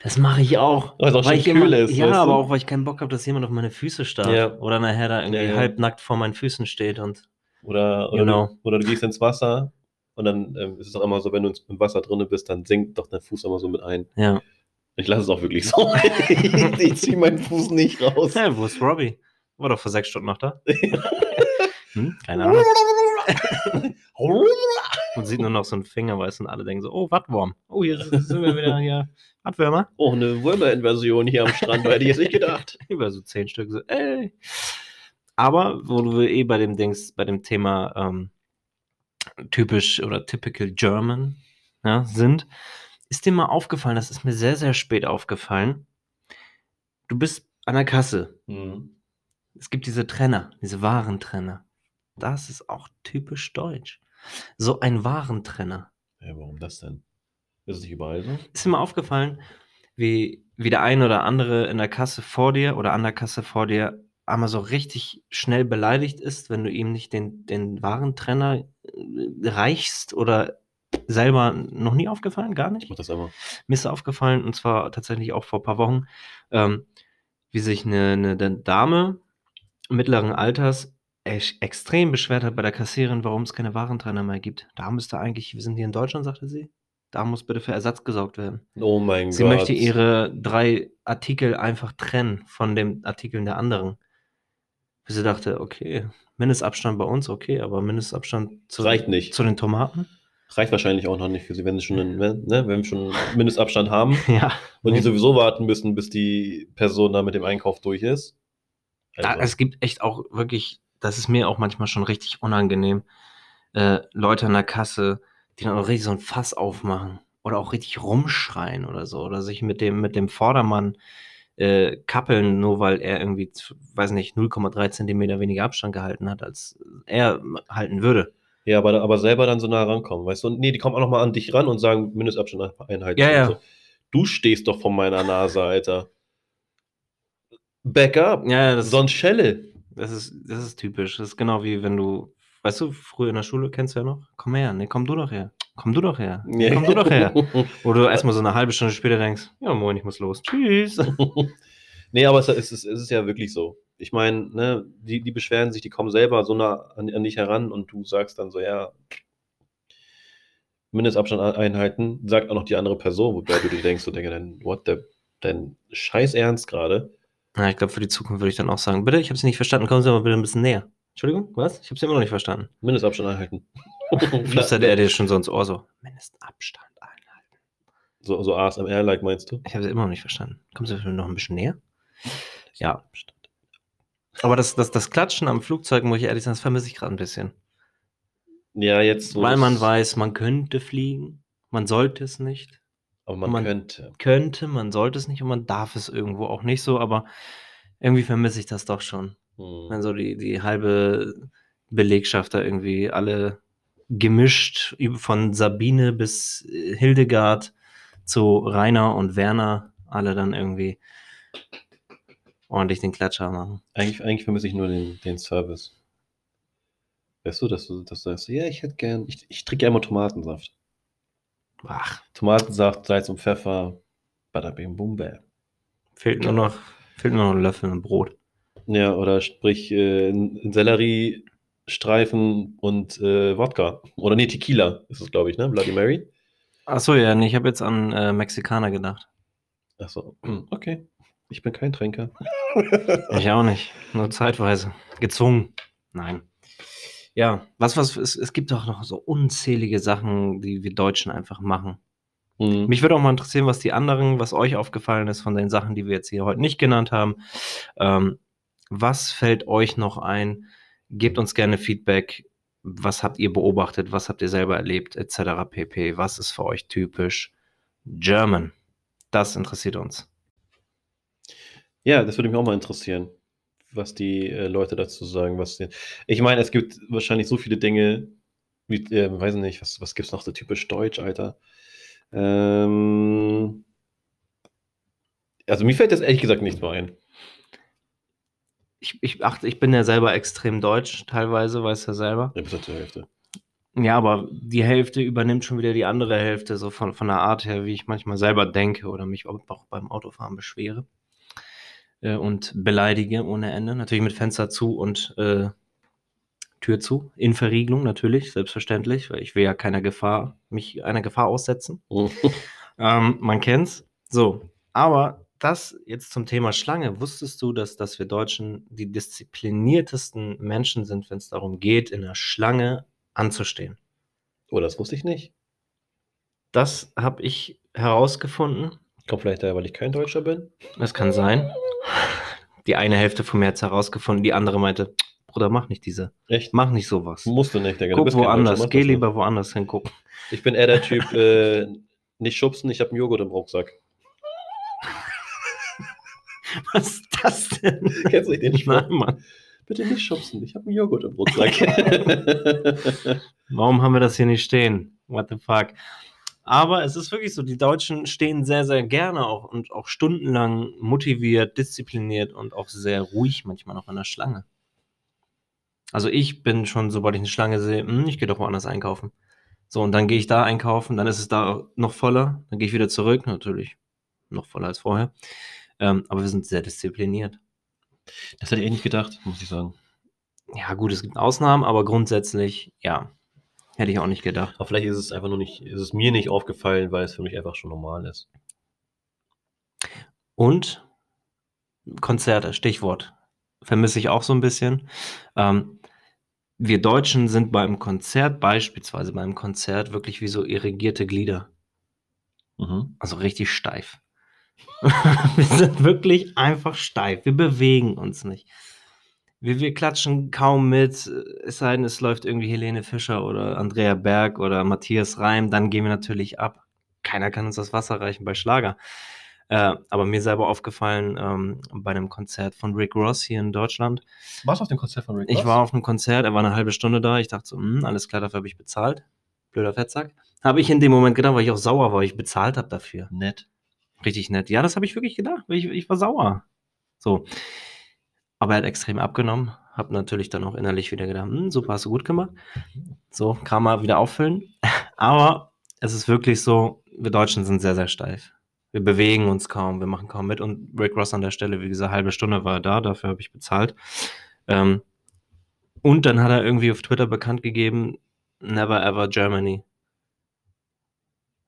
Das mache ich auch. Weil es auch Weil schön ich kühl immer, ist. ja, aber du? auch, weil ich keinen Bock habe, dass jemand auf meine Füße starrt. Ja. Oder nachher da irgendwie Ja, ja. halbnackt vor meinen Füßen steht und. Oder, oder, Genau. du, oder du gehst ins Wasser und dann ähm, ist es auch immer so, wenn du ins- im Wasser drin bist, dann sinkt doch dein Fuß immer so mit ein. Ja. Ich lasse es auch wirklich so. ich ich ziehe meinen Fuß nicht raus. ja wo ist Robbie? War doch vor sechs Stunden noch da. hm? Keine Ahnung. Und sieht nur noch so einen Finger, weißt und alle denken so, oh, Wattwurm. Oh, hier sind wir wieder hier. Wattwürmer. Oh, eine Würmer-Inversion hier am Strand, hätte ich jetzt nicht gedacht. Über so zehn Stück. So, ey. Aber, wo du eh bei dem Dings, bei dem Thema ähm, typisch oder typical German ja, sind, ist dir mal aufgefallen, das ist mir sehr, sehr spät aufgefallen. Du bist an der Kasse. Hm. Es gibt diese Trenner, diese Warentrenner. Das ist auch typisch deutsch. So ein Warentrenner. Ja, warum das denn? Ist es nicht überall so? Ist mal aufgefallen, wie, wie der ein oder andere in der Kasse vor dir oder an der Kasse vor dir einmal so richtig schnell beleidigt ist, wenn du ihm nicht den, den Warentrenner äh, reichst oder selber noch nie aufgefallen? Gar Ich nicht? mach das einfach. Mir ist aufgefallen, und zwar tatsächlich auch vor ein paar Wochen, ähm, wie sich eine, eine Dame mittleren Alters ex- extrem beschwert hat bei der Kassierin, warum es keine Warentrenner mehr gibt. Da müsste eigentlich, wir sind hier in Deutschland, sagte sie, da muss bitte für Ersatz gesorgt werden. Oh mein Sie Gott. möchte ihre drei Artikel einfach trennen von den Artikeln der anderen. Bis sie dachte, okay, Mindestabstand bei uns, okay, aber Mindestabstand zu, Reicht nicht. zu den Tomaten? Reicht wahrscheinlich auch noch nicht für sie, wenn sie schon, einen, ne, wenn wir schon einen Mindestabstand haben Ja. und die Nee. sowieso warten müssen, bis die Person da mit dem Einkauf durch ist. Da, Also, es gibt echt auch wirklich, das ist mir auch manchmal schon richtig unangenehm, äh, Leute an der Kasse, die dann auch richtig so ein Fass aufmachen oder auch richtig rumschreien oder so oder sich mit dem, mit dem Vordermann äh, kappeln, nur weil er irgendwie, weiß nicht, 0,3 Zentimeter weniger Abstand gehalten hat, als er halten würde. ja, aber, aber selber dann so nah rankommen, weißt du? Und nee, die kommen auch noch mal an dich ran und sagen Mindestabstand einhalten. Ja, ja. So. Du stehst doch vor meiner Nase, Alter. Back up. Ja, ja, das, Sonst Schelle. Das, ist, das ist typisch. Das ist genau wie wenn du, weißt du, früher in der Schule, kennst du ja noch? Komm her, nee, komm du doch her. Komm du doch her. Nee, komm du doch her. Wo du erstmal so eine halbe Stunde später denkst, ja moin, ich muss los. Tschüss. nee, aber es ist, es ist ja wirklich so. Ich meine, ne, die, die beschweren sich, die kommen selber so nah an, an dich heran und du sagst dann so, ja, Mindestabstand ein- einhalten, sagt auch noch die andere Person, wobei du dir denkst, so, Digga, denn, what the, denn scheiß ernst gerade. Ja, ich glaube, für die Zukunft würde ich dann auch sagen, bitte, ich habe Sie nicht verstanden, kommen Sie mal bitte ein bisschen näher. Entschuldigung, was? Ich habe Sie immer noch nicht verstanden. Mindestabstand einhalten. Flüsterte er dir schon so ins Ohr so, Mindestabstand einhalten. so, so ASMR-like meinst du? Ich habe Sie immer noch nicht verstanden. Kommen Sie bitte noch ein bisschen näher? Ja. Aber das, das, das Klatschen am Flugzeug, muss ich ehrlich sagen, das vermisse ich gerade ein bisschen. Ja, jetzt so. Weil man das- weiß, man könnte fliegen, man sollte es nicht. Aber man, man- könnte. Könnte, man sollte es nicht und man darf es irgendwo auch nicht so, aber irgendwie vermisse ich das doch schon. Hm. Wenn so die, die halbe Belegschaft da irgendwie alle gemischt, von Sabine bis äh, Hildegard zu Rainer und Werner, alle dann irgendwie ordentlich den Klatscher machen. Eigentlich, eigentlich vermisse ich nur den, den Service. Weißt du, dass du, dass du sagst, ja, ich hätte gern, ich, ich trinke gerne mal Tomatensaft. Ach, Tomatensaft, Salz und Pfeffer, bada bing bum bam. fehlt nur noch, fehlt nur noch ein Löffel und Brot. Ja, oder sprich äh, Selleriestreifen und äh, Wodka. Oder nee, Tequila ist es, glaube ich, ne? Bloody Mary. Achso, ja, nee, ich habe jetzt an äh, Mexikaner gedacht. Achso, okay. Ich bin kein Trinker. Ich auch nicht. Nur zeitweise. Gezwungen. Nein. Ja, was, was, es, es gibt doch noch so unzählige Sachen, die wir Deutschen einfach machen. Mhm. Mich würde auch mal interessieren, was die anderen, was euch aufgefallen ist von den Sachen, die wir jetzt hier heute nicht genannt haben. Ähm, was fällt euch noch ein? Gebt uns gerne Feedback. Was habt ihr beobachtet? Was habt ihr selber erlebt? Etc. pp. Was ist für euch typisch German? Das interessiert uns. Ja, das würde mich auch mal interessieren, was die äh, Leute dazu sagen. Was ich meine, es gibt wahrscheinlich so viele Dinge, wie, äh, weiß nicht, was, was gibt es noch so typisch deutsch, Alter? Ähm, also mir fällt jetzt ehrlich gesagt nichts mehr ein. Ich, ich achte, ich bin ja selber extrem deutsch, teilweise, weiß ja selber. Ja, bis zur Hälfte. Ja, aber die Hälfte übernimmt schon wieder die andere Hälfte, so von, von der Art her, wie ich manchmal selber denke oder mich auch beim Autofahren beschwere äh, und beleidige ohne Ende. Natürlich mit Fenster zu und äh, Tür zu. In Verriegelung natürlich, selbstverständlich, weil ich will ja keiner Gefahr, mich einer Gefahr aussetzen. Ähm, man kennt's. So, aber das jetzt zum Thema Schlange. Wusstest du, dass, dass wir Deutschen die diszipliniertesten Menschen sind, wenn es darum geht, in der Schlange anzustehen? Oh, das wusste ich nicht. Das habe ich herausgefunden. Kommt vielleicht daher, weil ich kein Deutscher bin. Das kann sein. Die eine Hälfte von mir hat es herausgefunden, die andere meinte, Bruder, mach nicht diese. Echt? Mach nicht sowas. Musst du nicht, Digga. Du Guck woanders. Deutscher, Geh das nicht. lieber woanders hingucken. Ich bin eher der Typ, äh, nicht schubsen, ich habe einen Joghurt im Rucksack. Was ist das denn? Kennst du nicht den Spruch? Nein, Mann. Bitte nicht schubsen, ich habe einen Joghurt im Rucksack. Warum haben wir das hier nicht stehen? What the fuck? Aber es ist wirklich so, die Deutschen stehen sehr, sehr gerne auch und auch stundenlang motiviert, diszipliniert und auch sehr ruhig manchmal noch in der Schlange. Also ich bin schon, sobald ich eine Schlange sehe, hm, ich gehe doch woanders einkaufen. So, und dann gehe ich da einkaufen, dann ist es da noch voller, dann gehe ich wieder zurück, natürlich noch voller als vorher. Ähm, aber wir sind sehr diszipliniert. das hätte ich eh nicht gedacht, muss ich sagen. Ja, gut, es gibt Ausnahmen, aber grundsätzlich, ja, hätte ich auch nicht gedacht. Aber vielleicht ist es einfach nur nicht, ist es mir nicht aufgefallen, weil es für mich einfach schon normal ist. Und Konzerte, Stichwort. Vermisse ich auch so ein bisschen. Ähm, wir Deutschen sind beim Konzert, beispielsweise beim Konzert, wirklich wie so irrigierte Glieder. Mhm. Also richtig steif. wir sind wirklich einfach steif. Wir bewegen uns nicht. Wir, wir klatschen kaum mit, es sei denn, es läuft irgendwie Helene Fischer oder Andrea Berg oder Matthias Reim, dann gehen wir natürlich ab. Keiner kann uns das Wasser reichen bei Schlager. Äh, aber mir selber aufgefallen ähm, bei einem Konzert von Rick Ross hier in Deutschland. Warst du auf dem Konzert von Rick Ich war auf einem Konzert, er war eine halbe Stunde da. Ich dachte so, hm, alles klar, dafür habe ich bezahlt. Blöder Fettsack. Habe ich in dem Moment gedacht, weil ich auch sauer war, weil ich bezahlt habe dafür. nett. Richtig nett. Ja, das habe ich wirklich gedacht. weil Ich, ich war sauer. So. Aber er hat extrem abgenommen. Hab natürlich dann auch innerlich wieder gedacht, hm, super, hast du gut gemacht. So, kann man wieder auffüllen. Aber es ist wirklich so, wir Deutschen sind sehr, sehr steif. Wir bewegen uns kaum, wir machen kaum mit. Und Rick Ross an der Stelle, wie gesagt, halbe Stunde war er da, dafür habe ich bezahlt. Ähm, und dann hat er irgendwie auf Twitter bekannt gegeben, never ever Germany.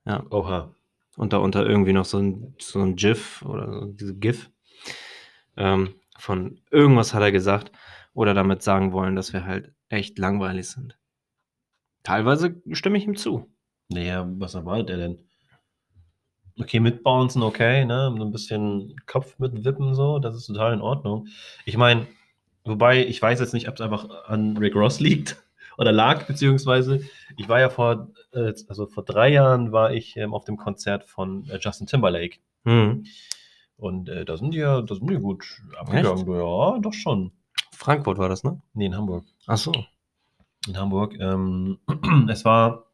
Ja, Oha. und darunter irgendwie noch so ein, so ein GIF oder so diese GIF ähm, von irgendwas hat er gesagt oder damit sagen wollen, dass wir halt echt langweilig sind. Teilweise stimme ich ihm zu. Naja, was erwartet er denn? Okay, mitbouncen, okay, ne? So ein bisschen Kopf mitwippen, so, das ist total in Ordnung. Ich meine, wobei, ich weiß jetzt nicht, ob es einfach an Rick Ross liegt oder lag, beziehungsweise, ich war ja vor, äh, also vor drei Jahren war ich ähm, auf dem Konzert von äh, Justin Timberlake. Hm. Und äh, da sind die ja, da sind die gut abgegangen. du, Ja, doch schon. Frankfurt war das, ne? Nee, in Hamburg. Ach so. in Hamburg. Ähm, es war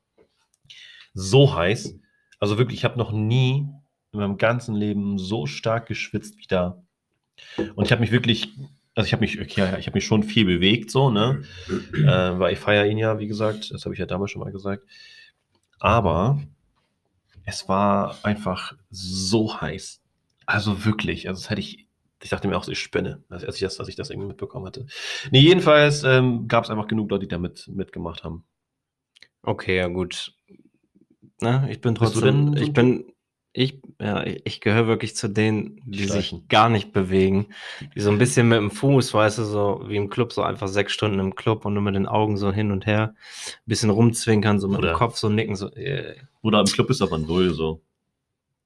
so heiß. Also wirklich, ich habe noch nie in meinem ganzen Leben so stark geschwitzt wie da. Und ich habe mich wirklich, also ich habe mich, okay, ich habe mich schon viel bewegt, so, ne? Äh, weil ich feiere ihn ja, wie gesagt, das habe ich ja damals schon mal gesagt. Aber Es war einfach so heiß. Also wirklich. Also das hätte ich. Ich dachte mir auch, ich spinne, als ich das, als ich das irgendwie mitbekommen hatte. Nee, jedenfalls ähm, gab es einfach genug Leute, die da mit, mitgemacht haben. Okay, ja gut. Na, ich bin trotzdem, ich ein bin, ich, ja, ich, ich gehöre wirklich zu denen, die sich Streichen. gar nicht bewegen, die so ein bisschen mit dem Fuß, weißt du, so wie im Club, so einfach sechs Stunden im Club und nur mit den Augen so hin und her, ein bisschen rumzwinkern, so mit Oder- dem Kopf so nicken, so, äh, Oder im Club ist aber null so.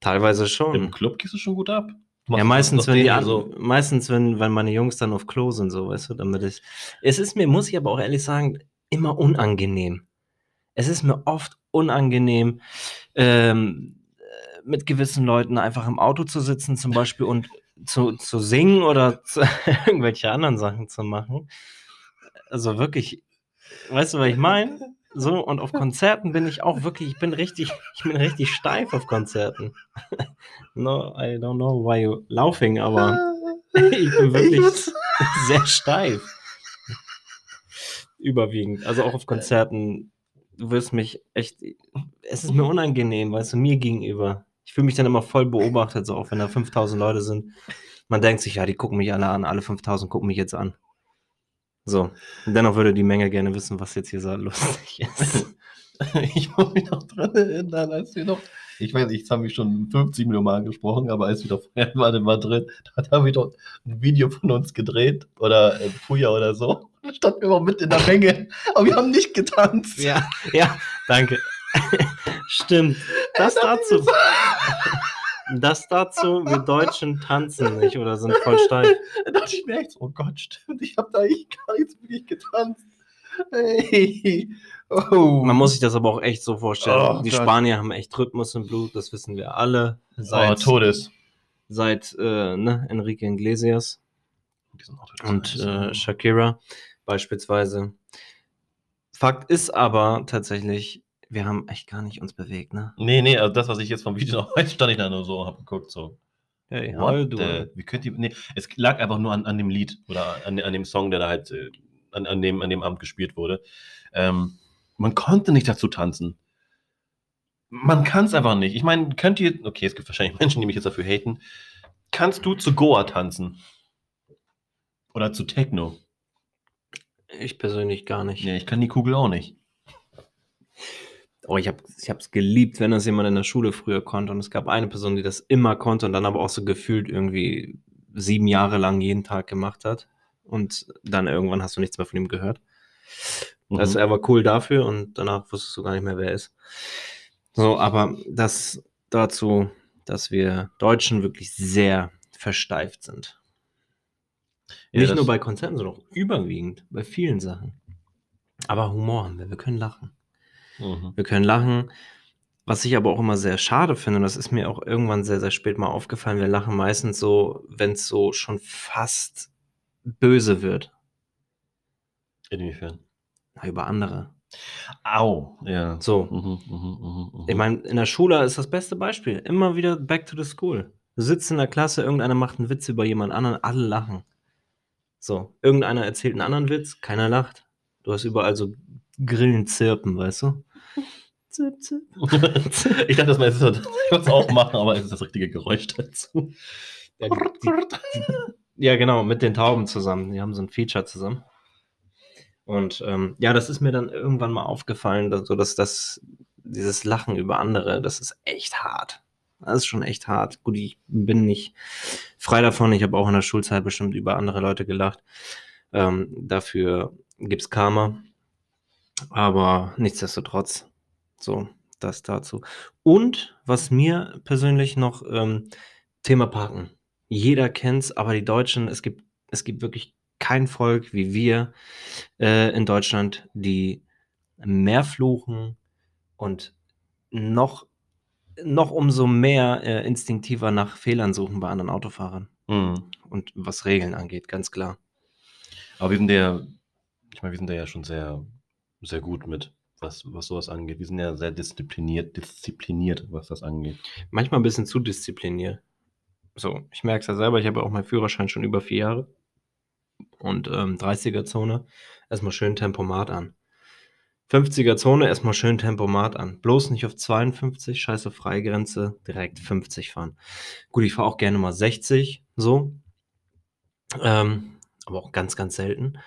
Teilweise Im schon. Club gehst du schon gut ab. Ja, meistens, wenn die an, so. meistens, wenn, wenn meine Jungs dann auf Klo sind, so, weißt du, damit ich. Es ist mir, muss ich aber auch ehrlich sagen, immer unangenehm. Es ist mir oft unangenehm, ähm, äh, mit gewissen Leuten einfach im Auto zu sitzen, zum Beispiel, und zu, zu singen oder zu, irgendwelche anderen Sachen zu machen. Also wirklich, weißt du, was ich meine? So, und auf Konzerten bin ich auch wirklich, ich bin richtig, ich bin richtig steif auf Konzerten. no, I don't know why you laughing, aber ich bin wirklich sehr steif. Überwiegend. Also auch auf Konzerten. Du wirst mich echt. Es ist mir unangenehm, weißt du, mir gegenüber. Ich fühle mich dann immer voll beobachtet, so auch wenn da 5000 Leute sind. Man denkt sich, ja, die gucken mich alle an, alle 5000 gucken mich jetzt an. So. Dennoch würde die Menge gerne wissen, was jetzt hier so lustig ist. Ich muss mich noch dran erinnern, als wir noch. Ich weiß nicht, jetzt haben wir schon 50 Millionen Mal angesprochen, aber als wir doch vorher waren in Madrid, da haben wir doch ein Video von uns gedreht oder äh, Puya oder so. Da standen wir mal mit in der Menge, aber wir haben nicht getanzt. Ja, ja, danke. Stimmt. Das dazu. Das dazu, wir Deutschen tanzen nicht oder sind voll steif. Da dachte ich mir echt so, oh Gott, stimmt, ich habe da echt gar nichts wirklich getanzt. Hey. Oh. Man muss sich das aber auch echt so vorstellen. Oh die Gott. Spanier haben echt Rhythmus im Blut, das wissen wir alle. oh, Seit, Todes. seit äh, ne, Enrique Iglesias und äh, Shakira beispielsweise. Fakt ist aber tatsächlich, wir haben echt gar nicht uns bewegt, ne? Nee, nee, also das, was ich jetzt vom Video noch weiß, stand ich da nur so und hab geguckt, so. Hey, What the- Wie könnt ihr. Nee, es lag einfach nur an, an dem Lied oder an, an dem Song, der da halt äh, an, an, dem, an dem Abend gespielt wurde. Ähm, man konnte nicht dazu tanzen. Man kann es einfach nicht. Ich meine, könnt ihr. Okay, es gibt wahrscheinlich Menschen, die mich jetzt dafür haten. Kannst du zu Goa tanzen? Oder zu Techno? Ich persönlich gar nicht. Nee, ich kann die Kugel auch nicht. Oh, ich habe es geliebt, wenn das jemand in der Schule früher konnte. Und es gab eine Person, die das immer konnte und dann aber auch so gefühlt irgendwie sieben Jahre lang jeden Tag gemacht hat. Und dann irgendwann hast du nichts mehr von ihm gehört. Also Mhm. er war cool dafür und danach wusstest du gar nicht mehr, wer er ist. So, aber das dazu, dass wir Deutschen wirklich sehr versteift sind. Ja, Nicht nur bei Konzerten, sondern auch überwiegend bei vielen Sachen. Aber Humor haben wir, wir können lachen. Mhm. Wir können lachen. Was ich aber auch immer sehr schade finde, und das ist mir auch irgendwann sehr, sehr spät mal aufgefallen, wir lachen meistens so, wenn es so schon fast böse wird. Inwiefern? Na, über andere. Au, ja. So. Mhm, mhm, mhm, mhm. Ich meine, in der Schule ist das beste Beispiel. Immer wieder back to the school. Du sitzt in der Klasse, irgendeiner macht einen Witz über jemand anderen, alle lachen. So, irgendeiner erzählt einen anderen Witz, keiner lacht. Du hast überall so Grillen zirpen, weißt du? Zirp, zirp. ich dachte, das mal ist das, ich würde es auch machen, aber es ist das richtige Geräusch dazu. Ja, Ja, genau, mit den Tauben zusammen. Die haben so ein Feature zusammen. Und ähm, ja, das ist mir dann irgendwann mal aufgefallen, dass, so dass das, dieses Lachen über andere, das ist echt hart. Das ist schon echt hart. Gut, ich bin nicht frei davon. Ich habe auch in der Schulzeit bestimmt über andere Leute gelacht. Ähm, dafür gibt's Karma. Aber nichtsdestotrotz, so, das dazu. Und was mir persönlich noch ähm, Thema Parken. Jeder kennt's, aber die Deutschen, es gibt, es gibt wirklich kein Volk wie wir äh, in Deutschland, die mehr fluchen und noch, noch umso mehr äh, instinktiver nach Fehlern suchen bei anderen Autofahrern. Mhm. Und was Regeln angeht, ganz klar. Aber wir sind ja, ich meine, wir sind da ja schon sehr, sehr gut mit, was, was sowas angeht. Wir sind ja sehr diszipliniert, diszipliniert, was das angeht. Manchmal ein bisschen zu diszipliniert. So, ich merke es ja selber, ich habe auch meinen Führerschein schon über vier Jahre. Und ähm, 30er-Zone, erstmal schön Tempomat an. 50er Zone, erstmal schön Tempomat an. Bloß nicht auf 52, scheiße Freigrenze, direkt 50 fahren. Gut, ich fahre auch gerne mal 60, so. Ähm, aber auch ganz, ganz selten.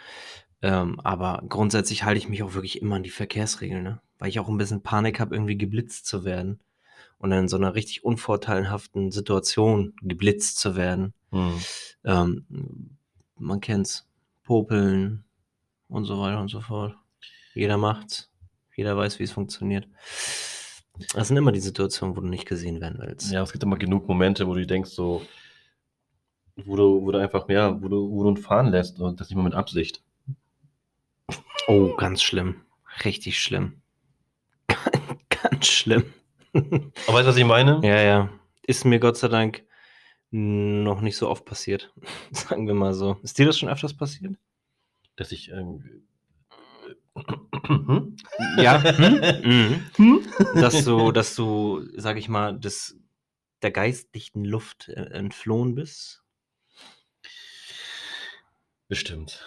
Ähm, aber grundsätzlich halte ich mich auch wirklich immer an die Verkehrsregeln, ne? Weil ich auch ein bisschen Panik habe, irgendwie geblitzt zu werden. Und dann in so einer richtig unvorteilhaften Situation geblitzt zu werden. Hm. Ähm, man kennt's. Popeln und so weiter und so fort. Jeder macht's. Jeder weiß, wie es funktioniert. Das sind immer die Situationen, wo du nicht gesehen werden willst. Ja, es gibt immer genug Momente, wo du denkst, so, wo du, wo du einfach, ja, wo du, wo du fahren lässt und das nicht mal mit Absicht. Oh, ganz schlimm. Richtig schlimm. ganz schlimm. Aber weißt du, was ich meine? Ja, ja. Ist mir Gott sei Dank noch nicht so oft passiert. Sagen wir mal so. Ist dir das schon öfters passiert? Dass ich ähm, Ja. Hm? Mhm. Dass du, dass du, sag ich mal, des, der geistlichen Luft äh, entflohen bist? Bestimmt.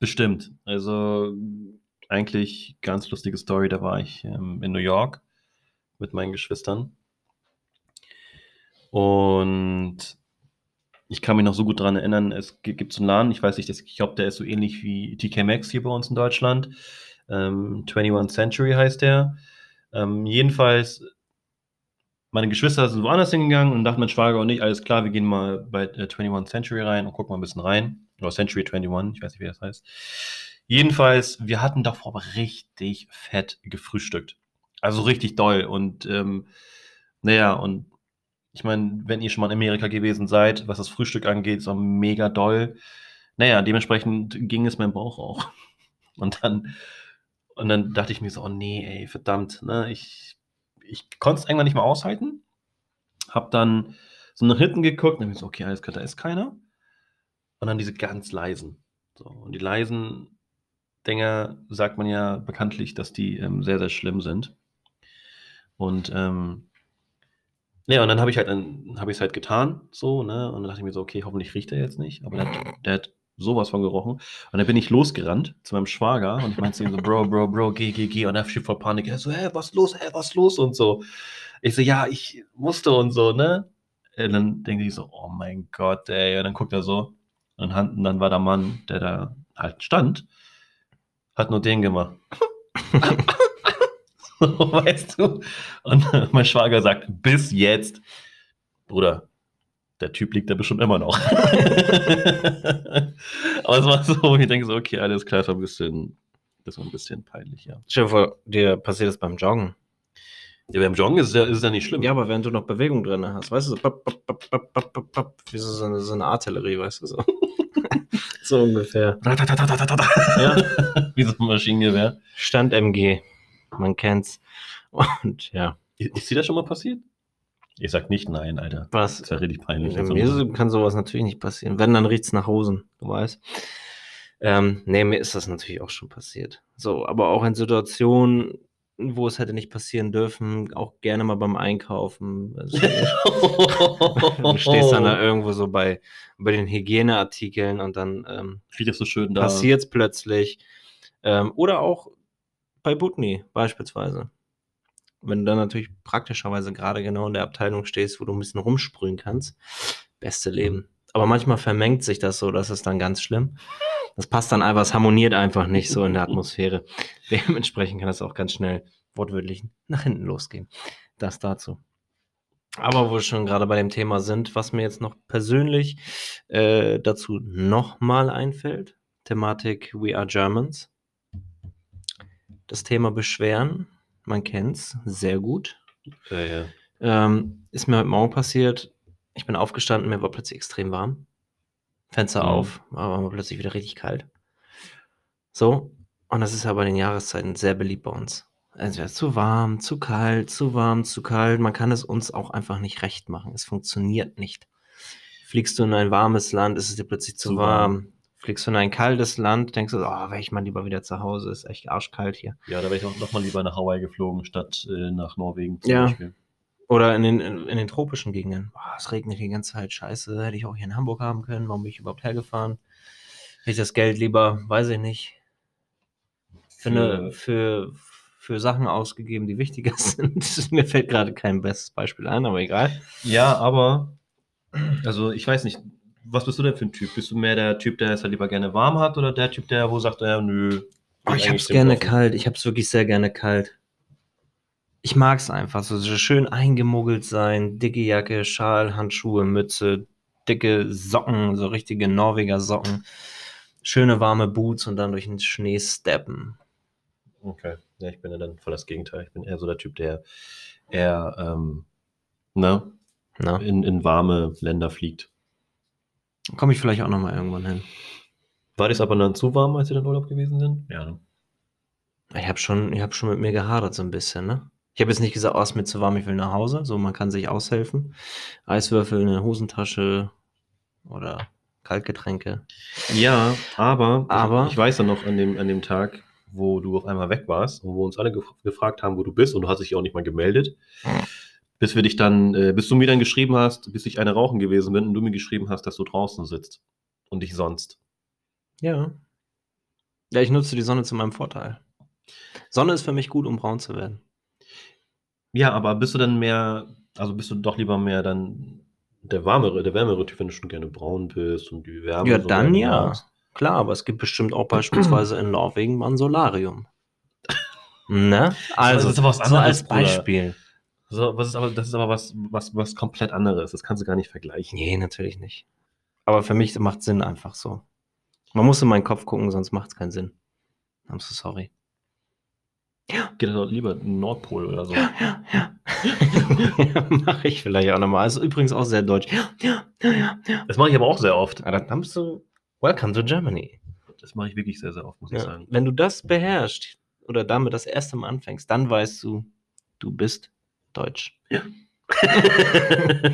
Bestimmt. Also eigentlich ganz lustige Story. Da war ich ähm, in New York mit meinen Geschwistern. Und ich kann mich noch so gut daran erinnern, es gi- gibt so einen Laden, ich weiß nicht, ich glaube, der ist so ähnlich wie TK Maxx hier bei uns in Deutschland. Ähm, 21 Century heißt der. Ähm, jedenfalls, meine Geschwister sind woanders hingegangen und dachten mein Schwager und ich, alles klar, wir gehen mal bei äh, 21 Century rein und gucken mal ein bisschen rein. Oder Century 21, ich weiß nicht, wie das heißt. Jedenfalls, wir hatten davor aber richtig fett gefrühstückt. Also richtig doll. Und ähm, naja, und ich meine, wenn ihr schon mal in Amerika gewesen seid, was das Frühstück angeht, so mega doll. Naja, dementsprechend ging es meinem Bauch auch. Und dann, und dann dachte ich mir so, oh nee, ey, verdammt, ne, ich, ich konnte es irgendwann nicht mehr aushalten. Hab dann so nach hinten geguckt und dann hab ich so, okay, alles klar, da ist keiner. Und dann diese ganz leisen. So, und die leisen Dinger sagt man ja bekanntlich, dass die ähm, sehr, sehr schlimm sind. Und ähm, ja, und dann habe ich halt, habe ich es halt getan, so, ne? Und dann dachte ich mir so, okay, hoffentlich riecht er jetzt nicht. Aber der hat, der hat sowas von gerochen. Und dann bin ich losgerannt zu meinem Schwager und ich meinte zu ihm so, Bro, Bro, Bro, geh, geh, geh. Und er steht voll Panik. Er so, hä, was los, hä, was los? Und so. Ich so, ja, ich musste und so, ne? Und dann denke ich so, oh mein Gott, ey. Und dann guckt er so. Und dann, war der Mann, der da halt stand, hat nur den gemacht. so, weißt du? Und mein Schwager sagt, bis jetzt, Bruder, der Typ liegt da bestimmt immer noch. Aber es war so, ich denke so, okay, alles klar, das war ein bisschen, das war ein bisschen peinlich, ja. Stell dir vor, dir passiert das beim Joggen. Ja, beim Joggen ist es ja, ist ja nicht schlimm. Ja, aber wenn du noch Bewegung drin hast, weißt du, so, pop, pop, pop, pop, pop, pop, pop, wie so eine, so eine Artillerie, weißt du, so. so ungefähr. ja. Wie so ein Maschinengewehr. Stand MG, man kennt's. Und ja, Ist dir das schon mal passiert? Ich sag nicht nein, Alter. was? Das wäre richtig peinlich. Mir so- kann sowas natürlich nicht passieren. Wenn, dann riecht's nach Hosen, du weißt. Ähm, nee, mir ist das natürlich auch schon passiert. So, aber auch in Situationen, wo es hätte nicht passieren dürfen, auch gerne mal beim Einkaufen. Also, du stehst dann da irgendwo so bei, bei den Hygieneartikeln und dann ähm, das so schön da. passiert es plötzlich. Ähm, oder auch bei Butni beispielsweise. Wenn du dann natürlich praktischerweise gerade genau in der Abteilung stehst, wo du ein bisschen rumsprühen kannst, beste Leben. Aber manchmal vermengt sich das so, das ist dann ganz schlimm. Das passt dann einfach, es harmoniert einfach nicht so in der Atmosphäre. Dementsprechend kann das auch ganz schnell wortwörtlich nach hinten losgehen. Das dazu. Aber wo wir schon gerade bei dem Thema sind, was mir jetzt noch persönlich äh, dazu nochmal einfällt, Thematik We Are Germans. Das Thema Beschweren, man kennt's, sehr gut. Ja, ja. Ähm, ist mir heute Morgen passiert. Ich bin aufgestanden, mir war plötzlich extrem warm. Fenster Mhm. auf, aber war plötzlich wieder richtig kalt. So, und das ist ja bei den Jahreszeiten sehr beliebt bei uns. Entweder zu warm, zu kalt, zu warm, zu kalt. Man kann es uns auch einfach nicht recht machen. Es funktioniert nicht. Fliegst du in ein warmes Land, ist es dir plötzlich zu, Zu warm. warm. Fliegst du in ein kaltes Land, denkst du, oh, wäre ich mal lieber wieder zu Hause, ist echt arschkalt hier. ja, da wäre ich auch noch mal lieber nach Hawaii geflogen, statt äh, nach Norwegen zum Ja. Beispiel. Oder in den, in, in den tropischen Gegenden. Boah, es regnet die ganze Zeit. Scheiße, hätte ich auch hier in Hamburg haben können. Warum bin ich überhaupt hergefahren? Hätte ich das Geld lieber, weiß ich nicht. finde, für, für Sachen ausgegeben, die wichtiger sind. Mir fällt gerade kein bestes Beispiel ein, aber egal. Ja, aber, also ich weiß nicht, was bist du denn für ein Typ? Bist du mehr der Typ, der es halt lieber gerne warm hat oder der Typ, der wo sagt, ja, nö. Oh, ich hab's gerne offen? kalt. Ich hab's wirklich sehr gerne kalt. Ich mag's einfach. So schön eingemuggelt sein. Dicke Jacke, Schal, Handschuhe, Mütze, dicke Socken, so richtige Norweger Socken. Schöne warme Boots und dann durch den Schnee steppen. Okay. Ja, ich bin ja dann voll das Gegenteil. Ich bin eher so der Typ, der eher ähm, ne, Na, in, in warme Länder fliegt. komme ich vielleicht auch noch mal irgendwann hin. War das aber dann zu warm, als wir dann Urlaub gewesen sind? Ja. ne? Ich habe schon, ich hab schon mit mir gehadert so ein bisschen, ne? Ich habe jetzt nicht gesagt, oh, ist mir zu warm, ich will nach Hause. So, man kann sich aushelfen. Eiswürfel in der Hosentasche oder Kaltgetränke. Ja, aber, Aber- ich, ich weiß ja noch an dem, an dem Tag, wo du auf einmal weg warst und wo uns alle gef gefragt haben, wo du bist und du hast dich auch nicht mal gemeldet. Bis wir dich dann, äh, bis du mir dann geschrieben hast, bis ich eine rauchen gewesen bin und du mir geschrieben hast, dass du draußen sitzt und dich sonst. Ja. Ja, ich nutze die Sonne zu meinem Vorteil. Sonne ist für mich gut, um braun zu werden. Ja, aber bist du dann mehr, also bist du doch lieber mehr dann der warmere, der wärmere Typ, wenn du schon gerne braun bist und die Wärme. Ja, so dann ja. magst? Klar, aber es gibt bestimmt auch beispielsweise in Norwegen mal ein Solarium. Ne? Also, das ist aber was so anderes, als. Beispiel. So, was ist aber, das ist aber was, was, was komplett anderes. Das kannst du gar nicht vergleichen. Nee, natürlich nicht. Aber für mich macht Sinn einfach so. Man muss in meinen Kopf gucken, sonst macht es keinen Sinn. I'm so sorry. Geht doch lieber in den Nordpol oder so. Ja, ja, ja. Mache ich vielleicht auch nochmal. Also übrigens auch sehr deutsch. Ja, ja, ja, ja, ja. Das mache ich aber auch sehr oft. Ja, dann hast du Welcome to Germany. Das mache ich wirklich sehr, sehr oft, muss ich Ja. sagen. Wenn du das beherrschst oder damit das erste Mal anfängst, dann weißt du, du bist deutsch. Ja.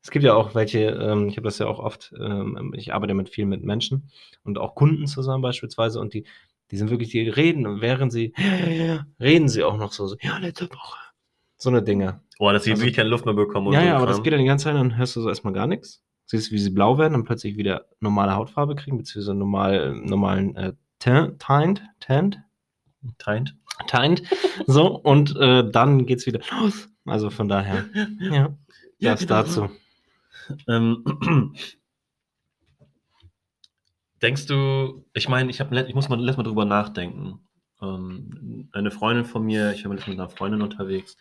Es gibt ja auch welche, ähm, ich habe das ja auch oft, ähm, ich arbeite mit viel mit Menschen und auch Kunden zusammen beispielsweise und die, die sind wirklich, die reden und während sie, reden sie auch noch so, so ja, letzte Woche. So eine Dinge. Boah, dass sie Also- wirklich keine Luft mehr bekommen. Ja, so ja, aber das geht dann die ganze Zeit, dann hörst du so erstmal gar nichts. Siehst, wie sie blau werden und plötzlich wieder normale Hautfarbe kriegen, beziehungsweise normal, normalen äh, Tin- Tint, Tint, Tint. Tint, so, und äh, dann geht's wieder los. Also von daher, ja, Ja, das genau. dazu. Ähm, denkst du, ich meine, ich, hab, ich muss mal, lass mal drüber nachdenken. Ähm, eine Freundin von mir, ich war mit einer Freundin unterwegs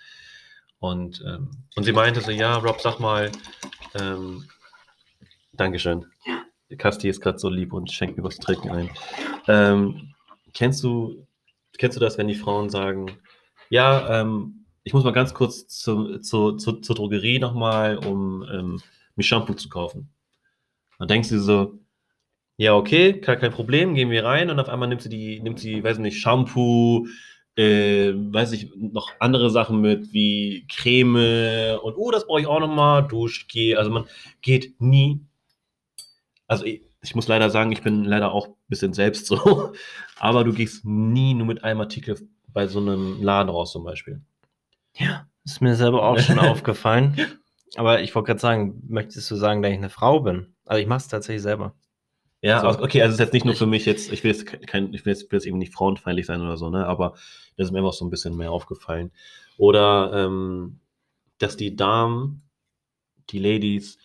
und, ähm, und sie meinte so, ja, Rob, sag mal, ähm, Dankeschön. Kasti ist gerade so lieb und schenkt mir was trinken ein. Ähm, kennst du, kennst du das, wenn die Frauen sagen, ja, ähm, ich muss mal ganz kurz zu, zu, zu, zur Drogerie nochmal, um ähm, mir Shampoo zu kaufen. Dann denkst du so, ja, okay, kein, kein Problem, gehen wir rein und auf einmal nimmt sie die, nimmt sie, weiß nicht, Shampoo, äh, weiß ich, noch andere Sachen mit, wie Creme und oh, das brauche ich auch nochmal, Duschgel. Also man geht nie. Also ich, ich muss leider sagen, ich bin leider auch ein bisschen selbst so, aber du gehst nie nur mit einem Artikel bei so einem Laden raus zum Beispiel. Ja, ist mir selber auch schon aufgefallen. Aber ich wollte gerade sagen, möchtest du sagen, dass ich eine Frau bin? Also ich mache es tatsächlich selber. Ja, So. okay, also es ist jetzt nicht nur für mich jetzt, ich will jetzt kein, ich will jetzt, will jetzt eben nicht frauenfeindlich sein oder so, ne, aber das ist mir einfach so ein bisschen mehr aufgefallen. Oder, ähm, dass die Damen, die Ladies,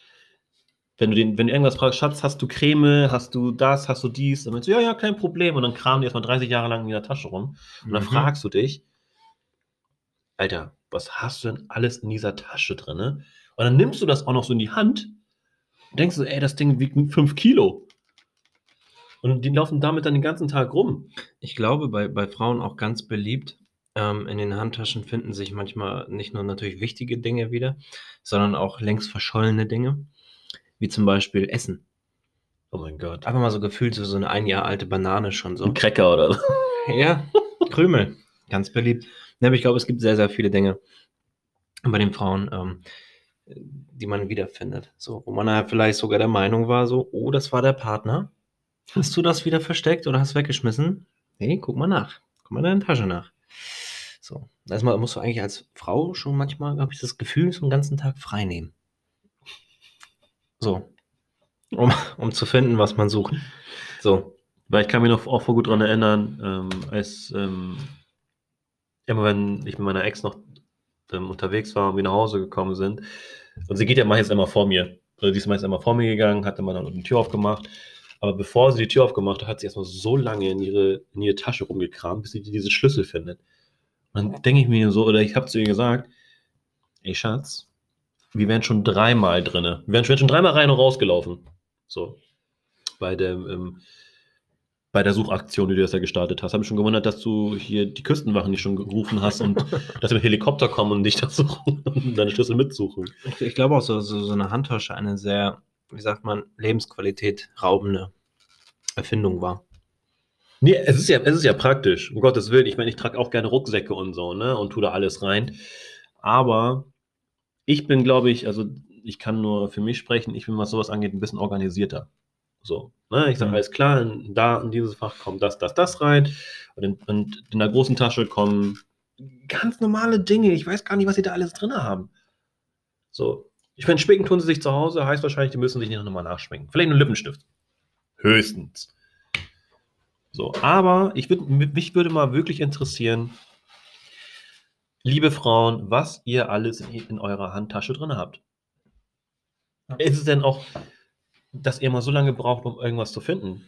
wenn du den, wenn du irgendwas fragst, Schatz, hast du Creme, hast du das, hast du dies, dann meinst du, ja, ja, kein Problem, und dann kramen die erstmal 30 Jahre lang in der Tasche rum, und dann Mhm. fragst du dich, Alter, was hast du denn alles in dieser Tasche drinne? Und dann nimmst du das auch noch so in die Hand und denkst du, ey, das Ding wiegt 5 Kilo. Und die laufen damit dann den ganzen Tag rum. Ich glaube, bei, bei Frauen auch ganz beliebt. Ähm, in den Handtaschen finden sich manchmal nicht nur natürlich wichtige Dinge wieder, sondern auch längst verschollene Dinge, wie zum Beispiel Essen. Oh mein Gott. Einfach mal so gefühlt so, so eine ein Jahr alte Banane schon so. Ein Cracker oder so. Ja, Krümel. Ganz beliebt. Ja, aber ich glaube, es gibt sehr, sehr viele Dinge bei den Frauen, ähm, die man wiederfindet. So, wo man halt vielleicht sogar der Meinung war, so, oh, das war der Partner. Hast du das wieder versteckt oder hast weggeschmissen? Nee, guck mal nach. Guck mal in deine Tasche nach. So, erstmal musst du eigentlich als Frau schon manchmal, habe ich das Gefühl, so einen ganzen Tag frei nehmen. So. Um, um zu finden, was man sucht. So. Weil ich kann mich noch auch voll gut daran erinnern, ähm, als ähm, immer wenn ich mit meiner Ex noch ähm, unterwegs war und wir nach Hause gekommen sind, und sie geht ja meistens immer vor mir. Also die ist meistens immer vor mir gegangen, hat immer dann die Tür aufgemacht. Aber bevor sie die Tür aufgemacht hat, hat sie erstmal so lange in ihre, in ihre Tasche rumgekramt, bis sie diese Schlüssel findet. Und dann denke ich mir so, oder ich habe zu ihr gesagt, ey Schatz, wir wären schon dreimal drinne. Wir wären schon dreimal rein und rausgelaufen. So. Bei dem, ähm, bei der Suchaktion, die du jetzt ja gestartet hast. Habe ich schon gewundert, dass du hier die Küstenwachen nicht schon gerufen hast und dass sie mit Helikopter kommen und dich da suchen und deine Schlüssel mitsuchen. Ich, ich glaube auch, so, so, so eine Handtasche eine sehr, wie sagt man, Lebensqualität raubende Erfindung war. Nee, es ist ja, es ist ja praktisch, um Gottes Willen. Ich meine, ich trage auch gerne Rucksäcke und so, ne? Und tue da alles rein. Aber ich bin, glaube ich, also ich kann nur für mich sprechen, ich bin, was sowas angeht, ein bisschen organisierter. So, ne? Ich sage, Mhm. alles klar, in, da in dieses Fach kommt das, das, das rein. Und in, und in der großen Tasche kommen ganz normale Dinge. Ich weiß gar nicht, was sie da alles drin haben. So. Ich meine, schminken tun sie sich zu Hause, heißt wahrscheinlich, die müssen sich nicht nochmal nachschminken. Vielleicht einen Lippenstift. Höchstens. So, aber ich würd, mich würde mal wirklich interessieren, liebe Frauen, was ihr alles in, in eurer Handtasche drin habt. Ist es denn auch, dass ihr mal so lange braucht, um irgendwas zu finden?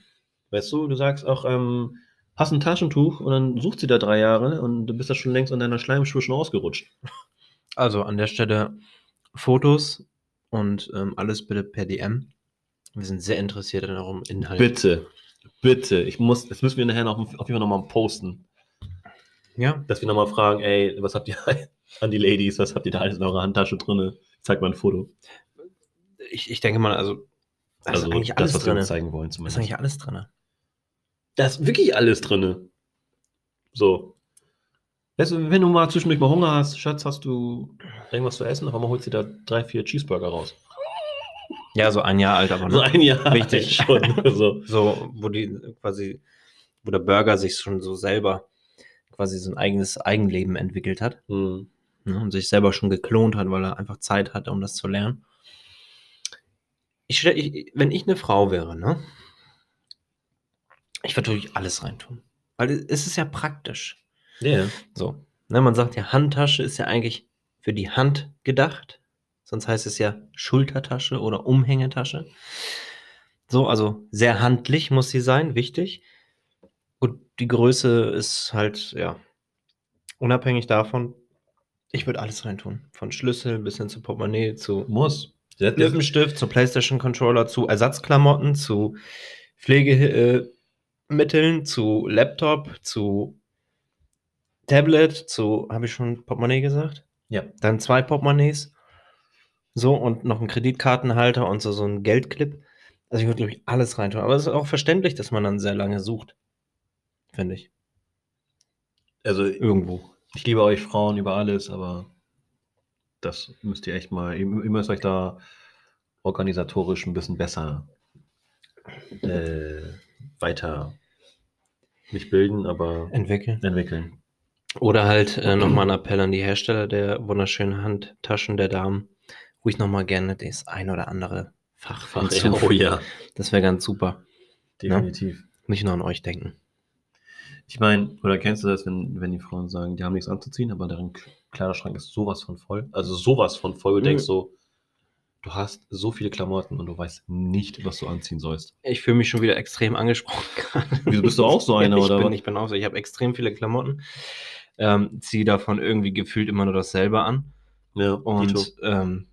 Weißt du, du sagst auch, ähm, hast ein Taschentuch und dann sucht sie da drei Jahre und du bist da schon längst an deiner Schleimschuhe schon ausgerutscht. Also an der Stelle Fotos und ähm, alles bitte per DM. Wir sind sehr interessiert an eurem Inhalt. Bitte, bitte, ich muss, das müssen wir nachher noch auf jeden Fall nochmal posten, Ja, dass wir nochmal fragen, ey, was habt ihr an die Ladies, was habt ihr da alles in eurer Handtasche drin? Zeig mal ein Foto. ich, ich denke mal, also, da ist eigentlich alles das, was wir drin. uns Da zeigen wollen ist zumindest. eigentlich alles drin. Da ist wirklich alles drin. So. Du, wenn du mal zwischendurch mal Hunger hast, Schatz, hast du irgendwas zu essen, auf einmal holst du da drei, vier Cheeseburger raus. Ja, so ein Jahr alt, aber So ne? ein Jahr Richtig. schon. So. so, wo die quasi, wo der Burger sich schon so selber quasi so ein eigenes Eigenleben entwickelt hat Hm. ne, und sich selber schon geklont hat, weil er einfach Zeit hatte, um das zu lernen. Ich, ich, wenn ich eine Frau wäre, ne, ich würde natürlich alles reintun. Weil es ist ja praktisch. Ja. So. Ne, man sagt ja, Handtasche ist ja eigentlich für die Hand gedacht. Sonst heißt es ja Schultertasche oder Umhängetasche. So, also sehr handlich muss sie sein, wichtig. Gut, die Größe ist halt, ja, unabhängig davon. Ich würde alles reintun. Von Schlüssel bis hin zu Portemonnaie, zu Muss. Lippenstift, zu PlayStation-Controller, zu Ersatzklamotten, zu Pflegemitteln, zu Laptop, zu Tablet, zu, habe ich schon Portemonnaie gesagt? ja. Dann zwei Portemonnaies. So, und noch ein Kreditkartenhalter und so, so ein Geldclip. Also ich würde, glaube ich, alles reintun. Aber es ist auch verständlich, dass man dann sehr lange sucht. Finde ich. Also, Irgendwo. ich liebe euch Frauen über alles, aber das müsst ihr echt mal, ihr, ihr müsst euch da organisatorisch ein bisschen besser äh, weiter nicht bilden, aber Entwickeln. entwickeln. Oder halt äh, nochmal ein Appell an die Hersteller der wunderschönen Handtaschen der Damen. Ruhig nochmal gerne das ein oder andere Fach hinzufügen. oh ja, Das wäre ganz super. definitiv. Nicht nur an euch denken. Ich meine, oder kennst du das, wenn, wenn die Frauen sagen, die haben nichts anzuziehen, aber deren Kleiderschrank ist sowas von voll? Also sowas von voll. Du Mhm. denkst so, du hast so viele Klamotten und du weißt nicht, was du anziehen sollst. Ich fühle mich schon wieder extrem angesprochen. Wieso bist du auch so einer, ich oder bin, was? Ich bin auch so. Ich habe extrem viele Klamotten. Ähm, ziehe davon irgendwie gefühlt immer nur dasselbe an. Ja, Und, ähm,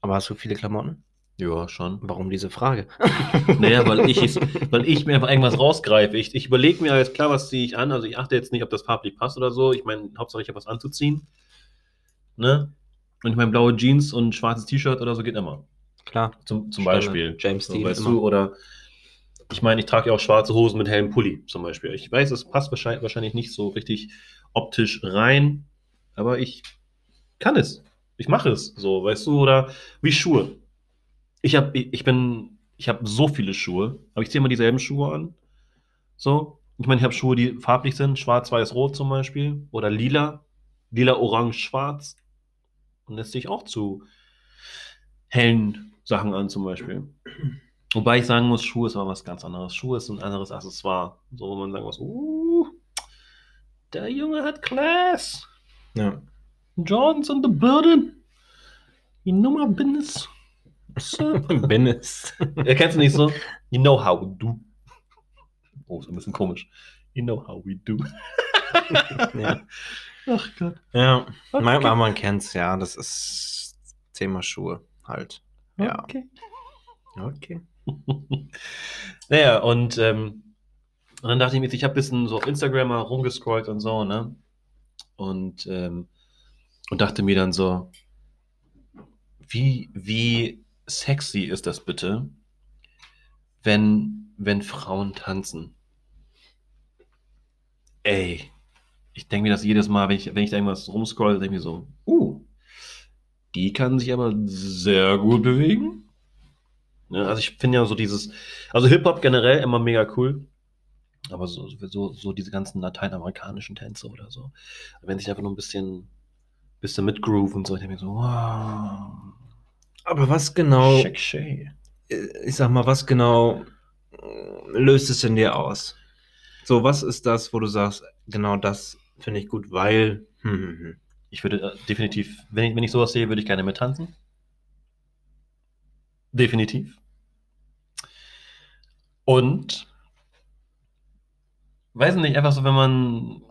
aber hast du viele Klamotten? Ja, schon. Warum diese Frage? Naja, weil ich, weil ich mir einfach irgendwas rausgreife. Ich, ich überlege mir jetzt klar, was ziehe ich an. Also ich achte jetzt nicht, ob das farblich passt oder so. Ich meine, Hauptsache ich habe was anzuziehen. Ne? Und ich meine, blaue Jeans und schwarzes T-Shirt oder so geht immer. Klar. Zum, zum. Beispiel. James so, Dean weißt immer. du, oder ich meine, ich trage ja auch schwarze Hosen mit hellem Pulli zum Beispiel. Ich weiß, es passt wahrscheinlich, nicht so richtig optisch rein, aber ich kann es. Ich mache es so, weißt du, oder wie Schuhe. Ich habe, ich, ich habe so viele Schuhe, aber ich ziehe immer dieselben Schuhe an. So. Ich meine, ich habe Schuhe, die farblich sind, schwarz, weiß, rot zum Beispiel, oder lila, lila, orange, schwarz. Und das ziehe ich auch zu hellen Sachen an zum Beispiel. Wobei ich sagen muss, Schuhe ist aber was ganz anderes. Schuhe ist ein anderes Accessoire. So, wo man sagen muss, uh, der Junge hat Class. Ja. Jordans in the building. Die Nummer bin es. Bin es. Er kennst du nicht so? You know how we do. Oh, ist ein bisschen komisch. You know how we do. ja. Ach Gott. ja. Okay. Man, man, man kennt's, ja. Das ist Thema Schuhe halt. Ja. Okay. Okay. naja, und, ähm, dann dachte ich mir, ich habe ein bisschen so auf Instagram mal rumgescrollt und so, ne? Und, ähm, und dachte mir dann so, wie, wie sexy ist das bitte, wenn, wenn Frauen tanzen? Ey, ich denke mir das jedes Mal, wenn ich, wenn ich da irgendwas rumscrolle, denke ich mir so, uh, die kann sich aber sehr gut bewegen. Ne, also ich finde ja so dieses, also Hip-Hop generell immer mega cool. Aber so, so, so diese ganzen lateinamerikanischen Tänze oder so. Wenn sich einfach nur ein bisschen, bisschen mit Groove und so, ich denke mir so, wow. Aber was genau, Shake, shake. ich sag mal, was genau äh, löst es in dir aus? So, was ist das, wo du sagst, genau das finde ich gut, weil. Hm, hm, hm. Ich würde äh, definitiv, wenn ich, wenn ich sowas sehe, würde ich gerne mittanzen. Definitiv. Und, weiß nicht, einfach so, wenn man,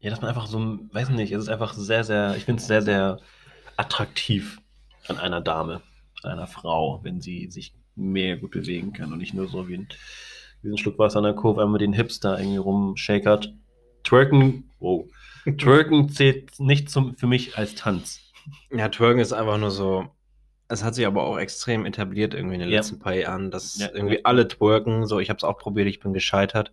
ja, dass man einfach so, weiß nicht, es ist einfach sehr, sehr, ich finde es sehr, sehr attraktiv an einer Dame, an einer Frau, wenn sie sich mehr gut bewegen kann und nicht nur so wie ein, wie ein Schluck Wasser an der Kurve einmal den Hips da irgendwie rumshakert. Twerken, wow. Twerken zählt nicht zum, für mich als Tanz. Ja, Twerken ist einfach nur so. Es hat sich aber auch extrem etabliert irgendwie in den Ja. letzten paar Jahren, dass Ja. irgendwie alle twerken. So, ich habe es auch probiert, ich bin gescheitert.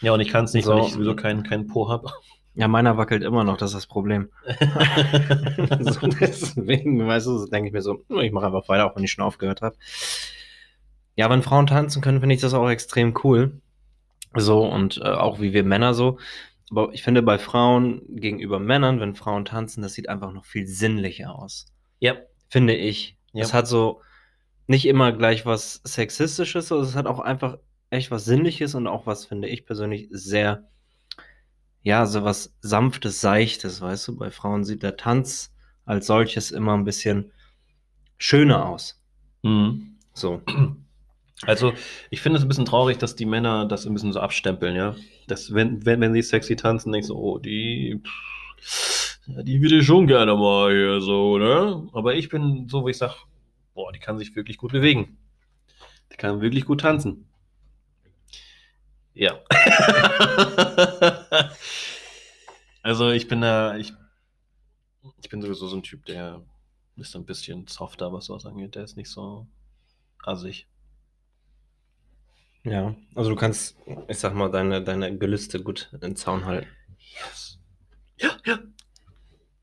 Ja, und ich kann es nicht, So. weil ich sowieso keinen keinen Po habe. Ja, meiner wackelt immer noch, das ist das Problem. so, deswegen, weißt du, denke ich mir so, ich mache einfach weiter, auch wenn ich schon aufgehört habe. Ja, wenn Frauen tanzen können, finde ich das auch extrem cool. So, und äh, auch wie wir Männer so. Aber ich finde bei Frauen gegenüber Männern, wenn Frauen tanzen, das sieht einfach noch viel sinnlicher aus. ja. Finde ich. Ja. Es hat so nicht immer gleich was Sexistisches, sondern es hat auch einfach echt was Sinnliches und auch was, finde ich persönlich, sehr, ja, so was Sanftes, Seichtes, weißt du? Bei Frauen sieht der Tanz als solches immer ein bisschen schöner aus. Mhm. So. Also, ich finde es ein bisschen traurig, dass die Männer das ein bisschen so abstempeln, ja. Dass, wenn, wenn, wenn sie sexy tanzen, denkst du, oh, die, pff, ja, die würde ich schon gerne mal hier so, ne? Aber ich bin so, wo ich sage, boah, die kann sich wirklich gut bewegen. Die kann wirklich gut tanzen. Ja. also, ich bin da, ich, ich bin sowieso so ein Typ, der ist ein bisschen softer, was sowas angeht. Der ist nicht so assig. Ja, also du kannst, ich sag mal, deine, deine Gelüste gut in Zaun halten. Yes. Ja, ja.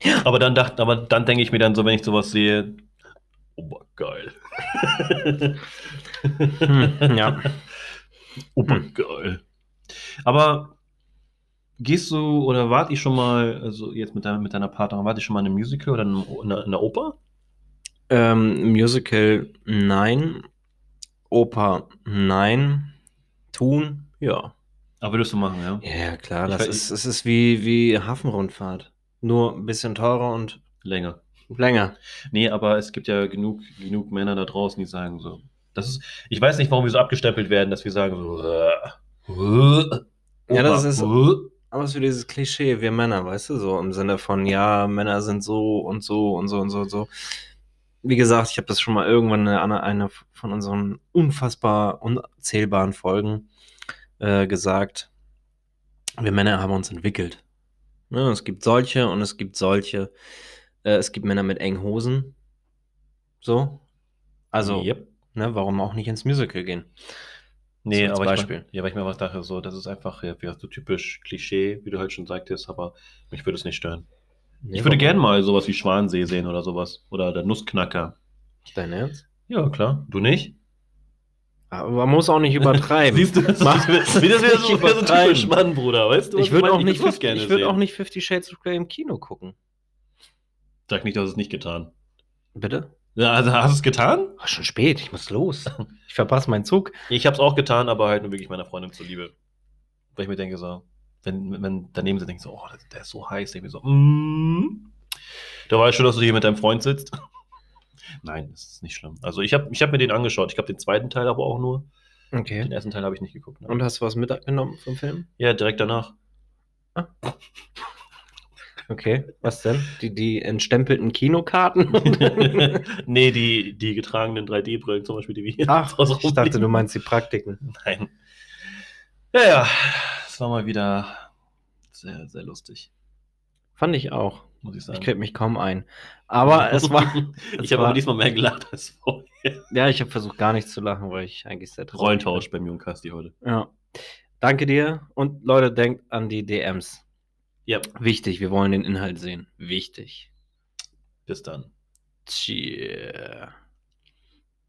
Aber dann dachte, aber dann denke ich mir dann so, wenn ich sowas sehe, obergeil. Hm, ja. Obergeil. Aber gehst du oder wart ihr schon mal, also jetzt mit deiner, mit deiner Partnerin, wart ihr schon mal in einem Musical oder in, einer, in einer Oper? Ähm, Musical, nein. Oper, nein. Tun, ja. Aber würdest du machen, ja? Ja, ja, klar. Ich Das weiß- ist, es ist wie, wie Hafenrundfahrt. Nur ein bisschen teurer und Länger. länger. Nee, aber es gibt ja genug, genug Männer da draußen, die sagen so. Das ist, ich weiß nicht, warum wir so abgestempelt werden, dass wir sagen so. Äh, äh, Ja, das ist- äh. Aber es ist wie dieses Klischee, wir Männer, weißt du, so im Sinne von, ja, Männer sind so und so und so und so und so. Wie gesagt, ich habe das schon mal irgendwann in einer eine von unseren unfassbar unzählbaren Folgen äh, gesagt. Wir Männer haben uns entwickelt. Ne, es gibt solche und es gibt solche. Äh, es gibt Männer mit engen Hosen. So. Also, Yep. ne, warum auch nicht ins Musical gehen? Nee, So aber Beispiel. ich, mein- ja, weil ich mir was dachte, so, das ist einfach ja, so typisch Klischee, wie du halt schon sagtest, aber mich würde es nicht stören. Nee, ich würde gerne mal sowas wie Schwansee sehen oder sowas. Oder der Nussknacker. Dein Ernst? Ja, klar. Du nicht? Aber man muss auch nicht übertreiben. Siehst du, das Mach- ist wieder so, nicht wieder so übertreiben. typisch Mann, Bruder, weißt du? ich würde auch, nicht 50 ich würd sehen. auch nicht Fifty Shades of Grey im Kino gucken. Sag nicht, dass es nicht getan. Bitte? Ja, also hast du es getan? Ach, schon spät, ich muss los. Ich verpasse meinen Zug. Ich habe es auch getan, aber halt nur wirklich meiner Freundin zuliebe. Weil ich mir denke so, wenn, wenn daneben sie denkt so, oh, der, der ist so heiß, denke ich mir so, mm, da weißt schon, dass du hier mit deinem Freund sitzt. Nein, das ist nicht schlimm. Also ich habe ich hab mir den angeschaut. Ich habe den zweiten Teil aber auch nur. Okay. Den ersten Teil habe ich nicht geguckt. Ne? Und hast du was mitgenommen vom Film? Ja, direkt danach. Okay. Was denn? Die, die entstempelten Kinokarten? nee, die, die getragenen 3D-Brillen zum Beispiel, die wir hier Ach, ich dachte, du meinst die Praktiken. Nein. Ja, ja, es war mal wieder sehr, sehr lustig, Fand ich auch. Muss ich Ich sagen. krieg mich kaum ein. Aber es war. ich habe aber diesmal mehr gelacht als vorher. Ja, ich habe versucht, gar nicht zu lachen, weil ich eigentlich sehr traurig Rollentausch beim Jungkasti heute. Ja. Danke dir. Und Leute, denkt an die DMs. Ja, Wichtig, wir wollen den Inhalt sehen. Wichtig. bis dann. Cheer.